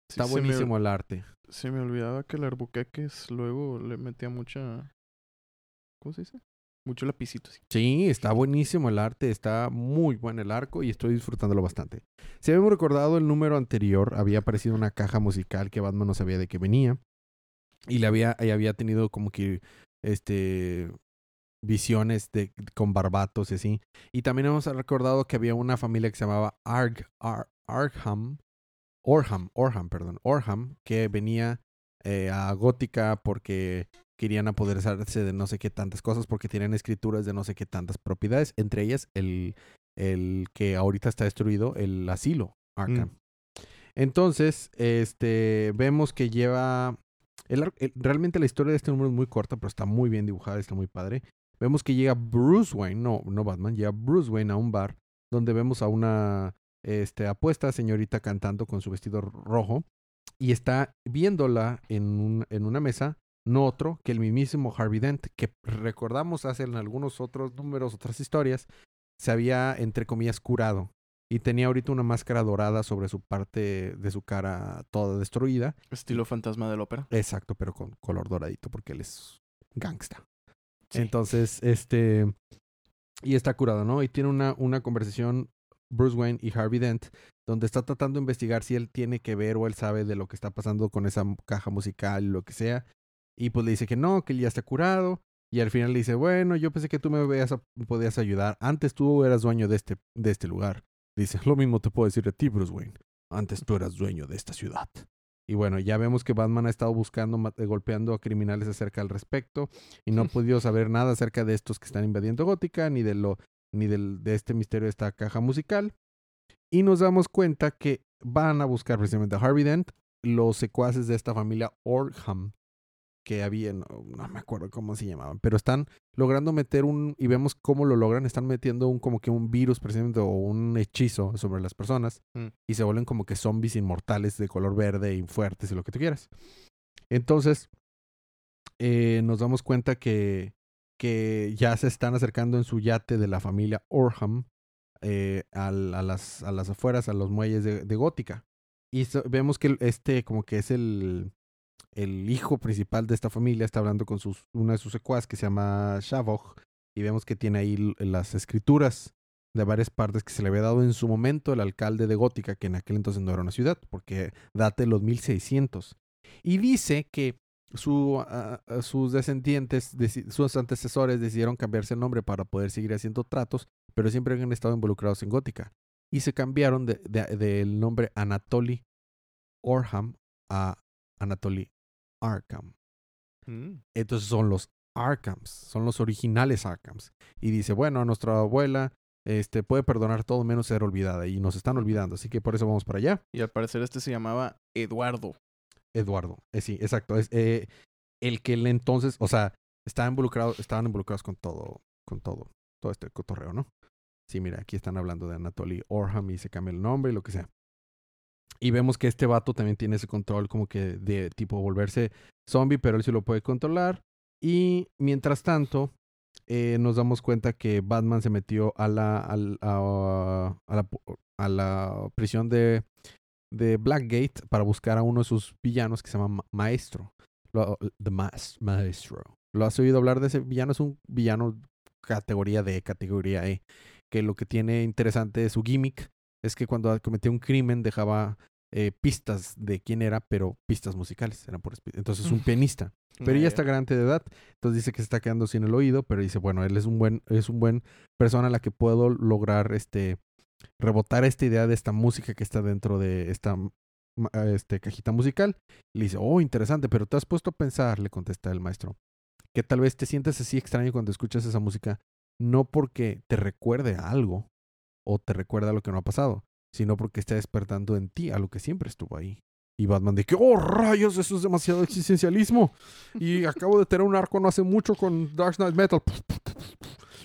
Está me- buenísimo el arte. Se me olvidaba que el Arbuqueques luego le metía mucha. ¿Cómo se dice? Mucho lapicito, sí. Sí, está buenísimo el arte, está muy buen el arco y estoy disfrutándolo bastante. Si habíamos recordado el número anterior, había aparecido una caja musical que Batman no sabía de qué venía y le había, y había tenido como que este visiones de con barbatos y así. Y también hemos recordado que había una familia que se llamaba Arg, Ar- Orham, Orham, perdón, Orham, que venía eh, a Gótica porque querían apoderarse de no sé qué tantas cosas porque tienen escrituras de no sé qué tantas propiedades, entre ellas el, el que ahorita está destruido, el asilo Arkham. Mm. Entonces, este, vemos que lleva... el realmente la historia de este número es muy corta, pero está muy bien dibujada, está muy padre. Vemos que llega Bruce Wayne, no, no Batman, llega Bruce Wayne a un bar donde vemos a una este, apuesta señorita cantando con su vestido rojo y está viéndola en, un- en una mesa, no otro que el mismísimo Harvey Dent, que recordamos hace en algunos otros números, otras historias, se había, entre comillas, curado y tenía ahorita una máscara dorada sobre su parte de su cara toda destruida. Estilo fantasma de la ópera. Exacto, pero con color doradito porque él es gangsta. Sí. Entonces, este. Y está curado, ¿no? Y tiene una, una conversación Bruce Wayne y Harvey Dent, donde está tratando de investigar si él tiene que ver o él sabe de lo que está pasando con esa caja musical, lo que sea. Y pues le dice que no, que él ya está curado. Y al final le dice, bueno, yo pensé que tú me veas a- podías ayudar. Antes tú eras dueño de este, de este lugar. Dice, lo mismo te puedo decir de ti, Bruce Wayne. Antes tú eras dueño de esta ciudad. Y bueno, ya vemos que Batman ha estado buscando, eh, golpeando a criminales acerca al respecto y no ha podido saber nada acerca de estos que están invadiendo Gótica, ni de lo, ni del, de este misterio de esta caja musical. Y nos damos cuenta que van a buscar precisamente a Harvey Dent, los secuaces de esta familia Orham, que había, no, no me acuerdo cómo se llamaban, pero están logrando meter un, y vemos cómo lo logran, están metiendo un como que un virus precisamente o un hechizo sobre las personas Mm. y se vuelven como que zombies inmortales de color verde y fuertes y lo que tú quieras. Entonces, eh, nos damos cuenta que, que ya se están acercando en su yate de la familia Orham eh, a, las, a las afueras, a los muelles de, de Gótica. Y so- vemos que este como que es el, el hijo principal de esta familia, está hablando con sus, una de sus secuaz que se llama Shavog. Y vemos que tiene ahí las escrituras de varias partes que se le había dado en su momento el alcalde de Gótica, que en aquel entonces no era una ciudad, porque date los 1600. Y dice que su, sus descendientes, sus antecesores decidieron cambiarse el nombre para poder seguir haciendo tratos, pero siempre han estado involucrados en Gótica. Y se cambiaron de- de- del nombre Anatoly Orham a Anatoly Arkham. Mm. Entonces son los Arkhams, son los originales Arkhams. Y dice, bueno, nuestra abuela este, puede perdonar todo menos ser olvidada. Y nos están olvidando, así que por eso vamos para allá. Y al parecer este se llamaba Eduardo. Eduardo. Eh, sí, exacto. Es eh, el que él entonces, o sea, estaba involucrado, estaban involucrados con todo, con todo, todo este cotorreo, ¿no? Sí, mira, aquí están hablando de Anatoly Orham y se cambia el nombre y lo que sea. Y vemos que este vato también tiene ese control como que de tipo volverse zombie, pero él sí lo puede controlar. Y mientras tanto, eh, nos damos cuenta que Batman se metió a la, a, a la, a la prisión de, de Blackgate para buscar a uno de sus villanos que se llama Ma- Maestro. Lo- the Mas- Maestro. ¿Lo has oído hablar de ese villano? Es un villano categoría D, categoría E. Que lo que tiene interesante de su gimmick es que cuando cometía un crimen dejaba eh, pistas de quién era, pero pistas musicales. Eran por Entonces es un pianista. Pero ya está grande de edad, entonces dice que se está quedando sin el oído, pero dice, bueno, él es un buen, es un buen persona a la que puedo lograr este rebotar esta idea de esta música que está dentro de esta este, cajita musical. Le dice, oh, interesante, pero te has puesto a pensar, le contesta el maestro, que tal vez te sientes así extraño cuando escuchas esa música, no porque te recuerde a algo o te recuerda lo que no ha pasado, sino porque está despertando en ti a lo que siempre estuvo ahí. Y Batman de que, oh rayos, eso es demasiado existencialismo. Y acabo de tener un arco no hace mucho con Dark Knight Metal,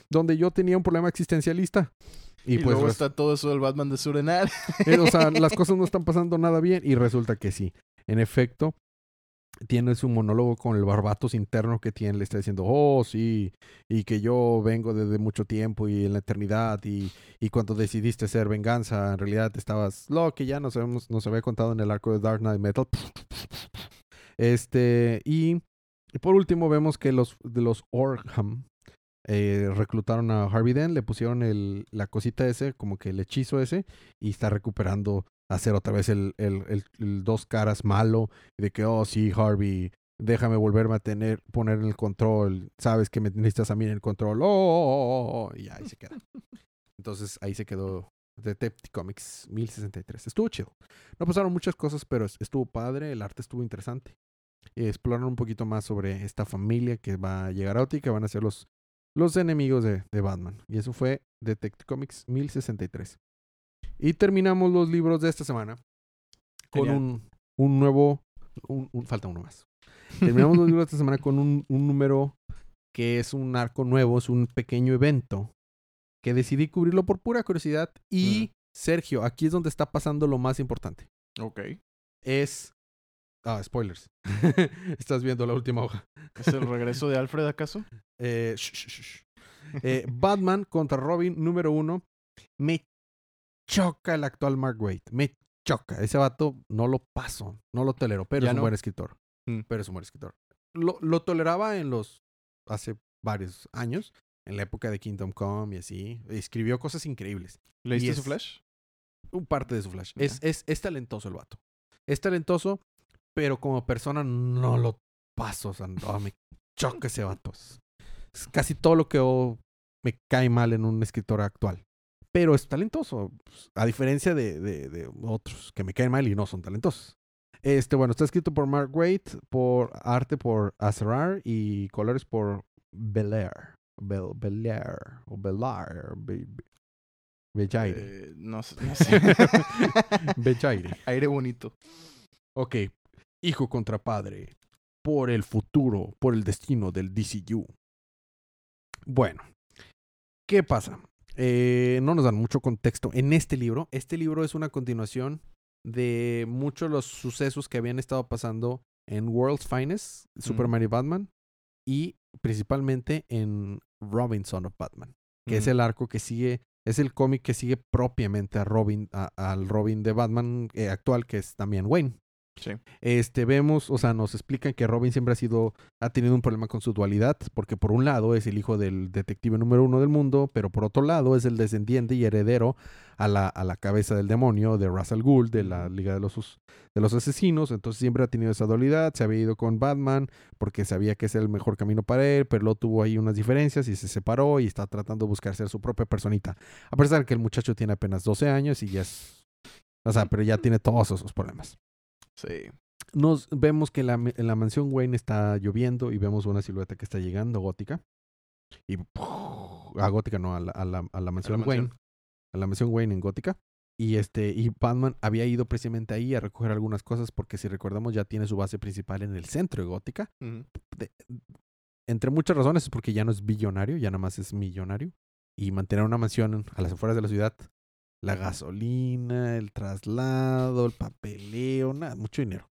donde yo tenía un problema existencialista. Y, Y, pues, luego está todo eso del Batman de Surenar. eh, o sea, las cosas no están pasando nada bien. Y resulta que sí. En efecto, tiene su monólogo con el barbatos interno que tiene. Le está diciendo, oh, sí, y que yo vengo desde mucho tiempo y en la eternidad. Y, y cuando decidiste ser venganza, en realidad estabas lo que ya nos, habíamos, nos había contado en el arco de Dark Knight Metal. Este, y, y por último, vemos que los de los Orham eh, reclutaron a Harvey Dent, le pusieron el, la cosita ese, como que el hechizo ese, y está recuperando hacer otra vez el, el, el- dos caras malo, de que, oh, sí, Harvey, déjame volverme a tener, poner el control, sabes que me necesitas a mí en el control, oh, oh, oh, oh, oh", y ahí se queda. Entonces ahí se quedó Detective Comics 1063. Estuvo chido. No pasaron muchas cosas, pero es- estuvo padre, el arte estuvo interesante. Exploraron un poquito más sobre esta familia que va a llegar a Oti, que van a ser los, los enemigos de, de Batman. Y eso fue Detective Comics 1063. Y terminamos los libros de esta semana con un, un nuevo. Un, un- falta uno más. Terminamos los libros de esta semana con un, un número que es un arco nuevo, es un pequeño evento que decidí cubrirlo por pura curiosidad. Y Sergio, aquí es donde está pasando lo más importante. ok. Es. Ah, spoilers. Estás viendo la última hoja. ¿Es el regreso de Alfred acaso? Eh, sh- sh- sh- sh. Eh, Batman contra Robin número uno. Me choca el actual Mark Waid. Me choca. Ese vato no lo paso. No lo tolero. Pero ¿Ya es un no? buen escritor. Mm. Pero es un buen escritor. Lo, lo toleraba en los. Hace varios años. En la época de Kingdom Come y así. Escribió cosas increíbles. ¿Leíste Y su es- Flash? Un parte de su flash. Es, es, es talentoso el vato. Es talentoso, pero como persona no lo paso. O sea, no, me choca ese vato. Es, es casi todo lo que oh, me cae mal en un escritor actual. Pero es talentoso. pues, A diferencia de, de, de otros que me caen mal y no son talentosos. Este, bueno, está escrito por Mark Waid, por arte por Azrar y colores por Belair. Bel, Belair. O Belair. Be, Be- Bellaire. Eh, no, sé- no sé. Bellaire. Aire bonito. Ok. Hijo contra padre. Por el futuro, por el destino del DCU. Bueno. ¿Qué pasa? Eh, no nos dan mucho contexto en este libro. Este libro es una continuación de muchos de los sucesos que habían estado pasando en World's Finest, Superman y Batman, y principalmente en Robinson of Batman, que es Mm. el arco que sigue Es el cómic que sigue propiamente a Robin, a- al Robin de Batman eh, actual, que es también Wayne. Sí. Este, vemos, o sea, nos explican que Robin siempre ha sido, ha tenido un problema con su dualidad, porque por un lado es el hijo del detective número uno del mundo, pero por otro lado es el descendiente y heredero a la, a la cabeza del demonio de Russell Gould, de la Liga de los, de los Asesinos, entonces siempre ha tenido esa dualidad, se había ido con Batman porque sabía que ese era el mejor camino para él, pero luego tuvo ahí unas diferencias y se separó y está tratando de buscar ser su propia personita, a pesar de que el muchacho tiene apenas 12 años y ya es, o sea, pero ya tiene todos esos problemas Sí. nos vemos que la, en la mansión Wayne está lloviendo y vemos una silueta que está llegando gótica. Y a gótica no, a la, a la, a la mansión. Wayne. A la mansión Wayne en gótica. Y este, y Batman había ido precisamente ahí a recoger algunas cosas porque si recordamos ya tiene su base principal en el centro de gótica. De- entre muchas razones es porque ya no es billonario, ya nada más es millonario. Y mantener una mansión a las afueras de la ciudad, la gasolina, el traslado, el papeleo, nada, mucho dinero.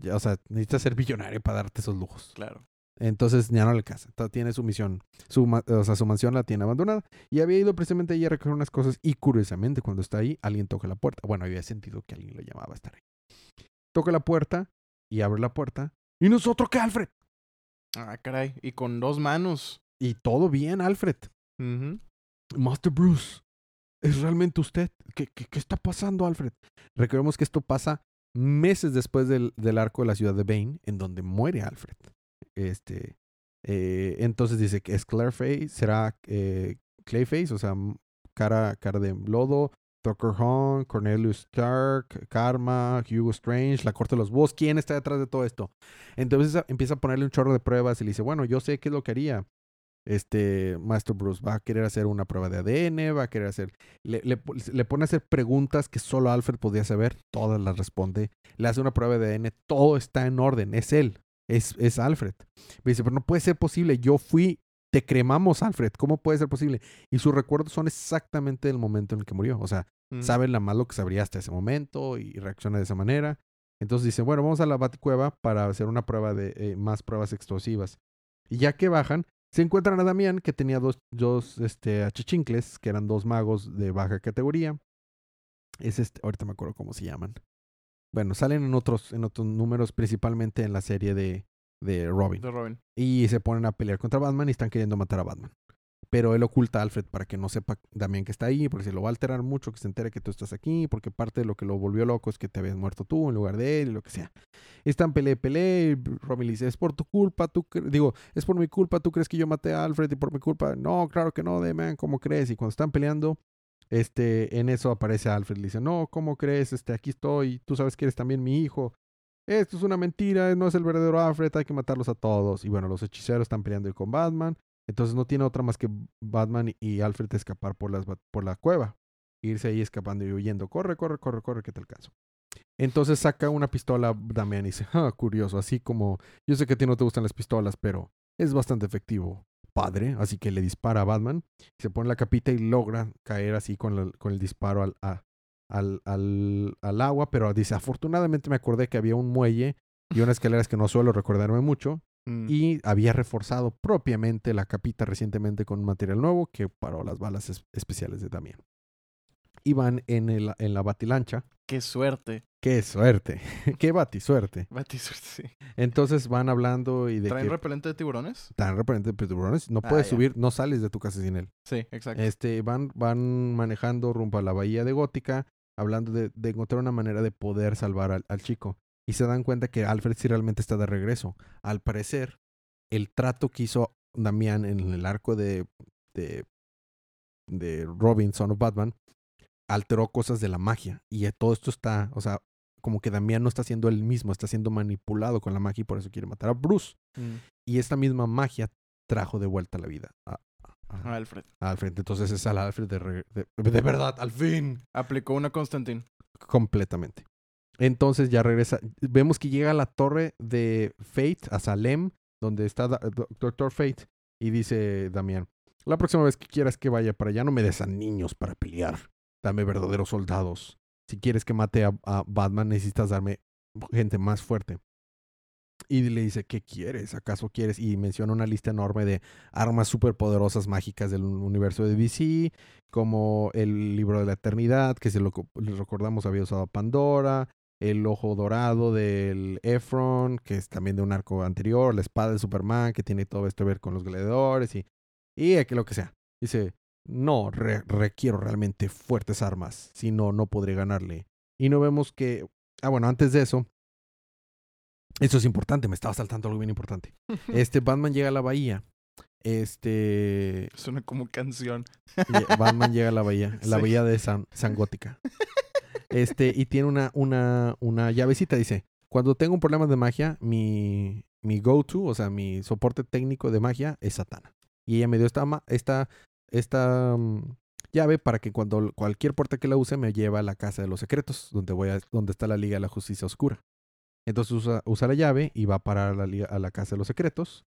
Ya, o sea, necesitas ser billonario para darte esos lujos. Claro. Entonces ya no le. Entonces, Tiene su misión, su, o sea, su mansión la tiene abandonada. Y había ido precisamente ahí a recoger unas cosas. Y curiosamente, cuando está ahí, alguien toca la puerta. Bueno, había sentido que alguien lo llamaba a estar ahí. Toca la puerta y abre la puerta. ¿Y nosotros qué, Alfred? Ah, caray. Y con dos manos. Y todo bien, Alfred. Master Bruce, ¿es realmente usted? ¿Qué, qué, qué está pasando, Alfred? Recordemos que esto pasa meses después del, del arco de la ciudad de Bane, en donde muere Alfred. Este, eh, entonces dice que es Clareface, será eh, Clayface, o sea, cara, cara de lodo, Tucker Hong, Cornelius Stark, Karma, Hugo Strange, la corte de los búhos. ¿Quién está detrás de todo esto? Entonces empieza a ponerle un chorro de pruebas y le dice, bueno, yo sé qué es lo que haría este Master Bruce va a querer hacer una prueba de ADN, va a querer hacer, le, le, le pone a hacer preguntas que solo Alfred podía saber, todas las responde, le hace una prueba de ADN, todo está en orden, es él, es, es Alfred. Me dice, pero no puede ser posible, yo fui, te cremamos Alfred, ¿cómo puede ser posible? Y sus recuerdos son exactamente del momento en el que murió, o sea, Ujú. sabe la más lo que sabría hasta ese momento y reacciona de esa manera. Entonces dice, bueno, vamos a la Baticueva para hacer una prueba de eh, más pruebas explosivas. Y ya que bajan, se encuentran a Damián, que tenía dos, dos este, achichincles, que eran dos magos de baja categoría. Es este, ahorita me acuerdo cómo se llaman. Bueno, salen en otros, en otros números, principalmente en la serie de, de Robin. De Robin. Y se ponen a pelear contra Batman y están queriendo matar a Batman. Pero él oculta a Alfred para que no sepa Damián que está ahí, porque se lo va a alterar mucho que se entere que tú estás aquí, porque parte de lo que lo volvió loco es que te habías muerto tú en lugar de él y lo que sea. Están peleé, peleé, y Robin le dice, es por tu culpa, tú, cre-". digo, es por mi culpa, tú crees que yo maté a Alfred y por mi culpa, no, claro que no, Damian, ¿cómo crees? Y cuando están peleando, este, en eso aparece Alfred, le dice, no, ¿cómo crees? Este, aquí estoy, tú sabes que eres también mi hijo. Esto es una mentira, no es el verdadero Alfred, hay que matarlos a todos. Y bueno, los hechiceros están peleando con Batman. Entonces no tiene otra más que Batman y Alfred escapar por, las, por la cueva. Irse ahí escapando y huyendo. Corre, corre, corre, corre, que te alcanzo. Entonces saca una pistola Damián y dice, ah, curioso, así como yo sé que a ti no te gustan las pistolas, pero es bastante efectivo, padre. Así que le dispara a Batman, se pone la capita y logra caer así con, el disparo al agua, pero dice, afortunadamente me acordé que había un muelle y unas escaleras que no suelo recordarme mucho Mm. y había reforzado propiamente la capita recientemente con un material nuevo que paró las balas es- especiales de Damián. Iban en, el, en la batilancha. Qué suerte. ¡Qué suerte! ¡Qué bati suerte! Bati suerte, sí. Entonces van hablando y de ¿Traen que repelente de tiburones? tan repelente de tiburones. No Ah, puedes ya. subir, no sales de tu casa sin él. Sí, exacto. Este, van, van manejando rumbo a la bahía de Gótica, hablando de, de encontrar una manera de poder salvar al, al chico. Y se dan cuenta que Alfred sí realmente está de regreso. Al parecer, el trato que hizo Damián en el arco de, de, de Robin, Son of Batman, alteró cosas de la magia. Y todo esto está, o sea, como que Damián no está siendo él mismo, está siendo manipulado con la magia y por eso quiere matar a Bruce. Mm. Y esta misma magia trajo de vuelta la vida a, a- Alfred. a Alfred. Entonces es al Alfred de, de, de verdad, al fin. Aplicó una Constantine. Completamente. Entonces ya regresa. Vemos que llega a la torre de Fate, a Salem, donde está Doctor Fate, y dice Damián, la próxima vez que quieras que vaya para allá, no me des a niños para pelear. Dame verdaderos soldados. Si quieres que mate a, Batman, necesitas darme gente más fuerte. Y le dice, ¿qué quieres? ¿Acaso quieres? Y menciona una lista enorme de armas superpoderosas mágicas del universo de DC, como el libro de la eternidad, que si lo recordamos había usado Pandora, el ojo dorado del Efron, que es también de un arco anterior, la espada de Superman, que tiene todo esto que ver con los gladiadores y, y que lo que sea. Dice, no requiero realmente fuertes armas, si no, no podré ganarle. Y no vemos que, ah, bueno, antes de eso, eso es importante, me estaba saltando algo bien importante. Este Batman llega a la bahía. Este. Suena como canción. Batman llega a la bahía, la bahía de San, San Gótica. Este, y tiene una, una, una llavecita, dice, cuando tengo un problema de magia, mi, mi go-to, o sea, mi soporte técnico de magia es Satana. Y ella me dio esta, esta, esta mm, llave para que cuando cualquier puerta que la use me lleve a la casa de los secretos, donde, voy a, donde está la Liga de la Justicia Oscura. Entonces usa, usa la llave y va a parar a la, a la casa de los secretos.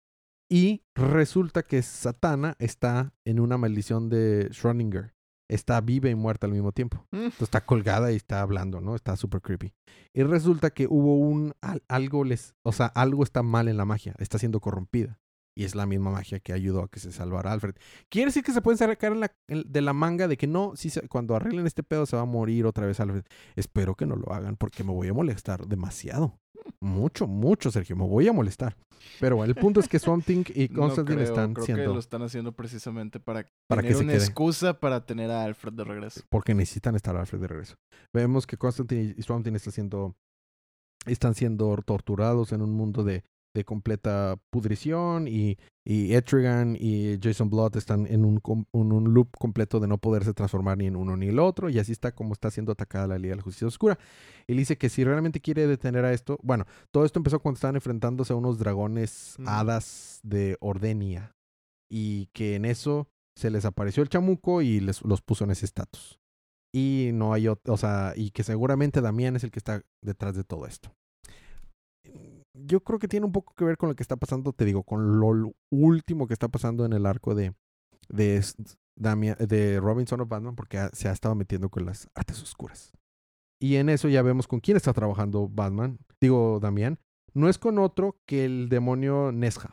Y resulta que Satana está en una maldición de Schrödinger está viva y muerta al mismo tiempo. Mm. Entonces está colgada y está hablando, ¿no? Está súper creepy. Y resulta que hubo un algo les, o sea, algo está mal en la magia, está siendo corrompida. Y es la misma magia que ayudó a que se salvara Alfred. Quiere decir que se pueden sacar la, de la manga de que no, si cuando arreglen este pedo se va a morir otra vez Alfred. Espero que no lo hagan porque me voy a molestar demasiado. Mucho, mucho, Sergio. Me voy a molestar. Pero bueno, el punto es que Swamp y Constantine están creo siendo... que lo están haciendo precisamente para, para tener que una excusa para tener a Alfred de regreso. Porque necesitan estar a Alfred de regreso. Vemos que Constantine y Swamp están siendo, están siendo torturados en un mundo de de completa pudrición y, y Etrigan y Jason Blood están en un, un, loop completo de no poderse transformar ni en uno ni el otro y así está como está siendo atacada la Liga de la Justicia Oscura. Él dice que si realmente quiere detener a esto, bueno, todo esto empezó cuando estaban enfrentándose a unos dragones mm. hadas de Ordenia y que en eso se les apareció el chamuco y les, los puso en ese estatus. Y no hay, o sea, y que seguramente Damián es el que está detrás de todo esto yo creo que tiene un poco que ver con lo que está pasando, te digo, con lo último que está pasando en el arco de, de, de Robinson of Batman, porque se ha estado metiendo con las artes oscuras. Y en eso ya vemos con quién está trabajando Batman, digo Damián. No es con otro que el demonio Nesja.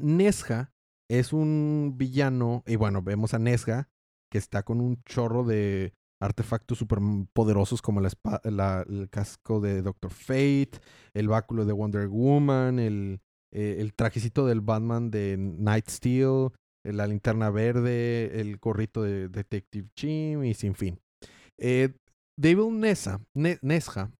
Nesja es un villano, y bueno, vemos a Nesja que está con un chorro de artefactos súper poderosos como la, el casco de Doctor Fate, el báculo de Wonder Woman, el, eh, el trajecito del Batman de Night Steel, eh, la linterna verde, el gorrito de Detective Jim y sin fin. Eh, Devil Nessa, Nesja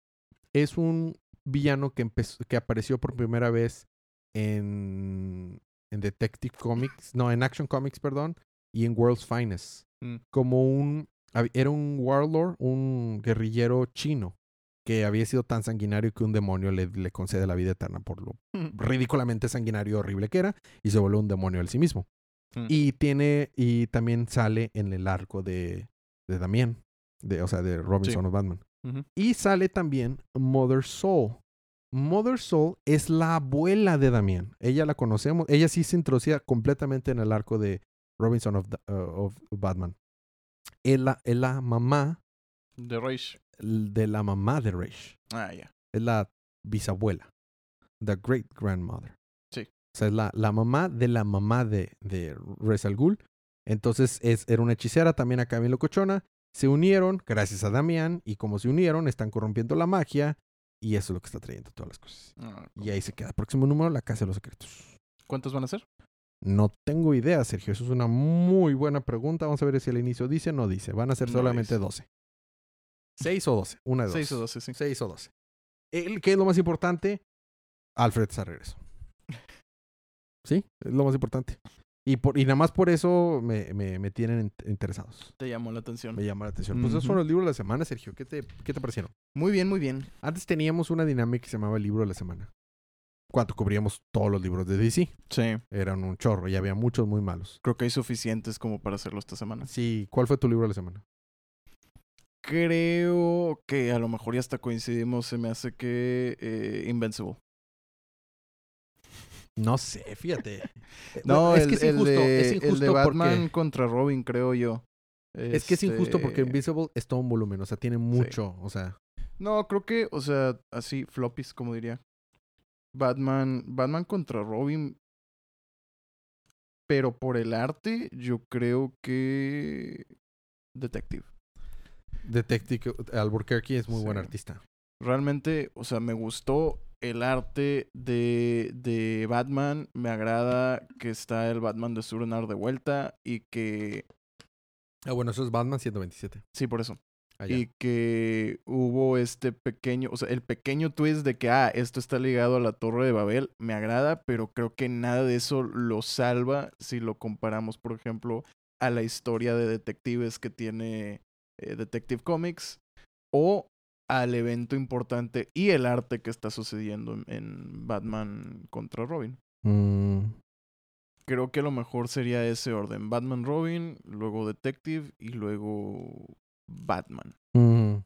es un villano que, que apareció por primera vez en, en Detective Comics, no, en Action Comics, perdón, y en World's Finest, mm. como un era un warlord, un guerrillero chino que había sido tan sanguinario que un demonio le, le concede la vida eterna por lo mm. ridículamente sanguinario y horrible que era y se volvió un demonio él sí mismo. Mm. Y tiene y también sale en el arco de de Damien, de o sea, de Robinson of Batman. Y sale también Mother Soul. Mother Soul es la abuela de Damien. Ella la conocemos. Ella sí se introducía completamente en el arco de Robinson of, uh, of Batman es la, es la mamá. De Raish. De la mamá de Raish. Ah, ya. Es la bisabuela. The great grandmother. Sí. O sea, es la, la mamá de la mamá de, de Rez Al Ghul. Entonces es, era una hechicera también acá bien locochona. Se unieron gracias a Damián y como se unieron están corrompiendo la magia y eso es lo que está trayendo todas las cosas. Ah, y ahí se queda. Próximo número, la Casa de los Secretos. ¿Cuántos van a ser? No tengo idea, Sergio. Eso es una muy buena pregunta. Vamos a ver si al inicio dice o no dice. Van a ser solamente 12. 6 o 12. Una de dos. 6 o 12, sí. 6 o 12. El, ¿Qué es lo más importante? Alfred está regreso. ¿Sí? Es lo más importante. Y, por, y nada más por eso me, me, me tienen interesados. Te llamó la atención. Me llamó la atención. Pues esos fueron los libros de la semana, Sergio. ¿Qué te, ¿Qué te parecieron? Muy bien, muy bien. Antes teníamos una dinámica que se llamaba el libro de la semana cuando cubríamos todos los libros de DC. Sí. Eran un chorro y había muchos muy malos. Creo que hay suficientes como para hacerlo esta semana. Sí. ¿Cuál fue tu libro de la semana? Creo que a lo mejor ya hasta coincidimos. Se me hace que eh, Invincible. No sé, fíjate. no, es que es injusto. De, es injusto el de Batman contra Robin, creo yo. Es que es injusto porque este Invincible es todo un volumen, o sea, tiene mucho, o sea. No, creo que, o sea, así, floppies, como diría. Batman, Batman contra Robin. Pero por el arte, yo creo que Detective. Detective Albuquerque es muy buen artista. Realmente, o sea, me gustó el arte de, de Batman. Me agrada que está el Batman de Surenar de vuelta y que... Ah, bueno, eso es Batman 127. Sí, por eso. Allá. Y que hubo este pequeño, o sea, el pequeño twist de que, ah, esto está ligado a la Torre de Babel, me agrada, pero creo que nada de eso lo salva si lo comparamos, por ejemplo, a la historia de detectives que tiene eh, Detective Comics o al evento importante y el arte que está sucediendo en, en Batman contra Robin. Mm, Creo que lo mejor sería ese orden, Batman Robin, luego Detective y luego Batman. mm.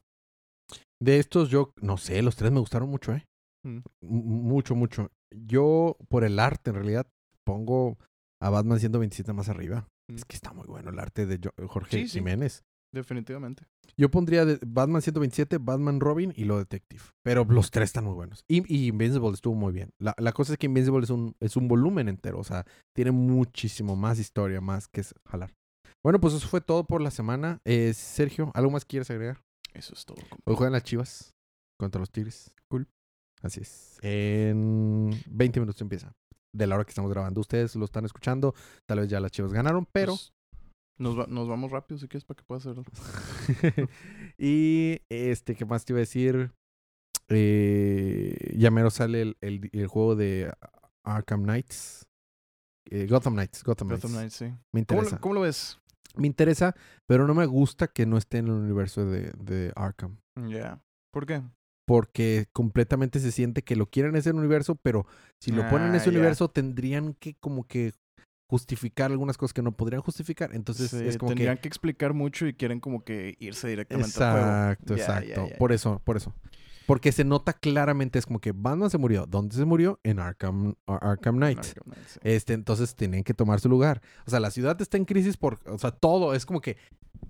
De estos yo, no sé, los tres me gustaron mucho, ¿eh? Mm. Mucho, mucho. Yo, por el arte, en realidad, pongo a Batman 127 más arriba. Mm. Es que está muy bueno el arte de Jo- Jorge Sí, sí. Jiménez. Definitivamente. Yo pondría de Batman 127, Batman Robin y lo Detective. Pero los tres están muy buenos. Y, y Invincible estuvo muy bien. La, la cosa es que Invincible es un, es un volumen entero. O sea, tiene muchísimo más historia, más que jalar. Bueno, pues eso fue todo por la semana. Eh, Sergio, ¿algo más quieres agregar? Eso es todo. compa. Hoy juegan las Chivas contra los Tigres. Cool. Así es. En 20 minutos empieza. De la hora que estamos grabando. Ustedes lo están escuchando. Tal vez ya las Chivas ganaron, pero... Pues, nos, va- nos vamos rápido si quieres para que pueda hacerlo. y este, ¿qué más te iba a decir? Eh, ya mero sale el, el- el juego de Arkham Knights. Eh, Gotham Knights. Gotham, Gotham Knights. Knights, sí. Me ¿Cómo, interesa. cómo lo ves? Me interesa, pero no me gusta que no esté en el universo de, de Arkham. Ya. ¿Por qué? Porque completamente se siente que lo quieren en ese universo, pero si lo ponen en Ah, ese universo tendrían que como que justificar algunas cosas que no podrían justificar. Entonces Sí, es como que... tendrían que... explicar mucho y quieren como que irse directamente al juego. Exacto, exacto. por eso, por eso. Porque se nota claramente, es como que Batman se murió. ¿Dónde se murió? En Arkham, Ar- Arkham Knight. Arkham Knight, sí. Este, entonces tenían que tomar su lugar. O sea, la ciudad está en crisis por, o sea, todo es como que,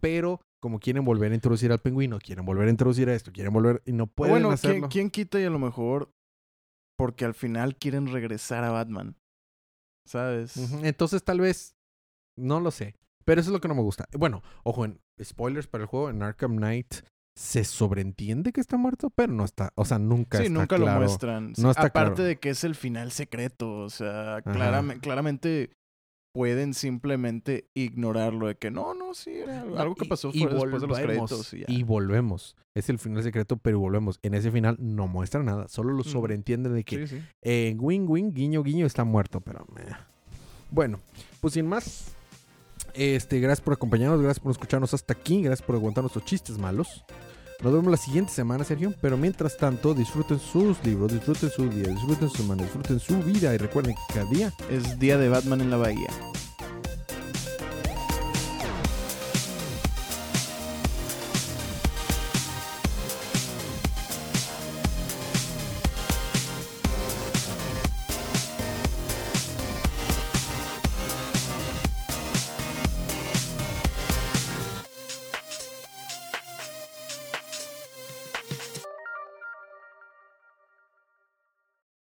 pero como quieren volver a introducir al pingüino, quieren volver a introducir a esto, quieren volver y no pueden bueno, ¿quién, hacerlo. quién quita y a lo mejor porque al final quieren regresar a Batman? ¿Sabes? Entonces tal vez, no lo sé. Pero eso es lo que no me gusta. Bueno, ojo, en spoilers para el juego, en Arkham Knight se sobreentiende que está muerto, pero no está, o sea, nunca Sí, está nunca claro. lo muestran. Sí, No está Aparte claro. de que es el final secreto. O sea, clarame- claramente pueden simplemente ignorarlo de que no, no, sí, era algo que Y- pasó y después de los créditos y ya. y volvemos. Es el final secreto, pero volvemos. En ese final no muestra nada. Solo lo Mm. sobreentienden de que Sí, sí. wing wing, guiño guiño, está muerto. Pero meh. bueno, pues sin más. Este, gracias por acompañarnos, gracias por escucharnos hasta aquí, gracias por aguantar nuestros chistes malos. Nos vemos la siguiente semana, Sergio. Pero mientras tanto, disfruten sus libros, disfruten su día, disfruten su semana, disfruten su vida y recuerden que cada día Es día de Batman en la bahía.